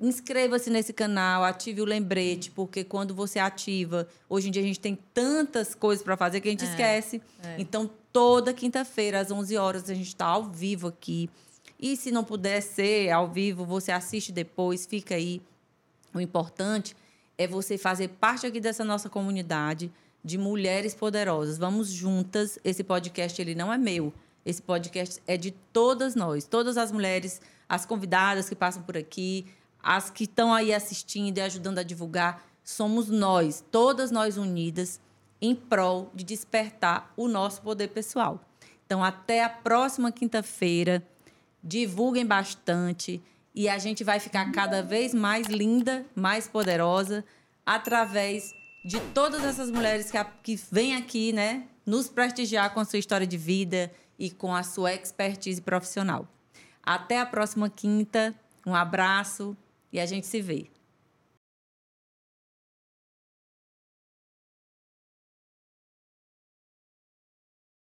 inscreva-se nesse canal, ative o lembrete, porque quando você ativa, hoje em dia a gente tem tantas coisas para fazer que a gente é, esquece. É. Então, toda quinta-feira, às 11 horas, a gente está ao vivo aqui. E se não puder ser ao vivo, você assiste depois, fica aí. O importante é você fazer parte aqui dessa nossa comunidade de mulheres poderosas. Vamos juntas. Esse podcast ele não é meu. Esse podcast é de todas nós, todas as mulheres, as convidadas que passam por aqui, as que estão aí assistindo e ajudando a divulgar, somos nós, todas nós unidas, em prol de despertar o nosso poder pessoal. Então, até a próxima quinta-feira. Divulguem bastante e a gente vai ficar cada vez mais linda, mais poderosa, através de todas essas mulheres que, que vêm aqui, né, nos prestigiar com a sua história de vida e com a sua expertise profissional. Até a próxima quinta. Um abraço e a gente se vê.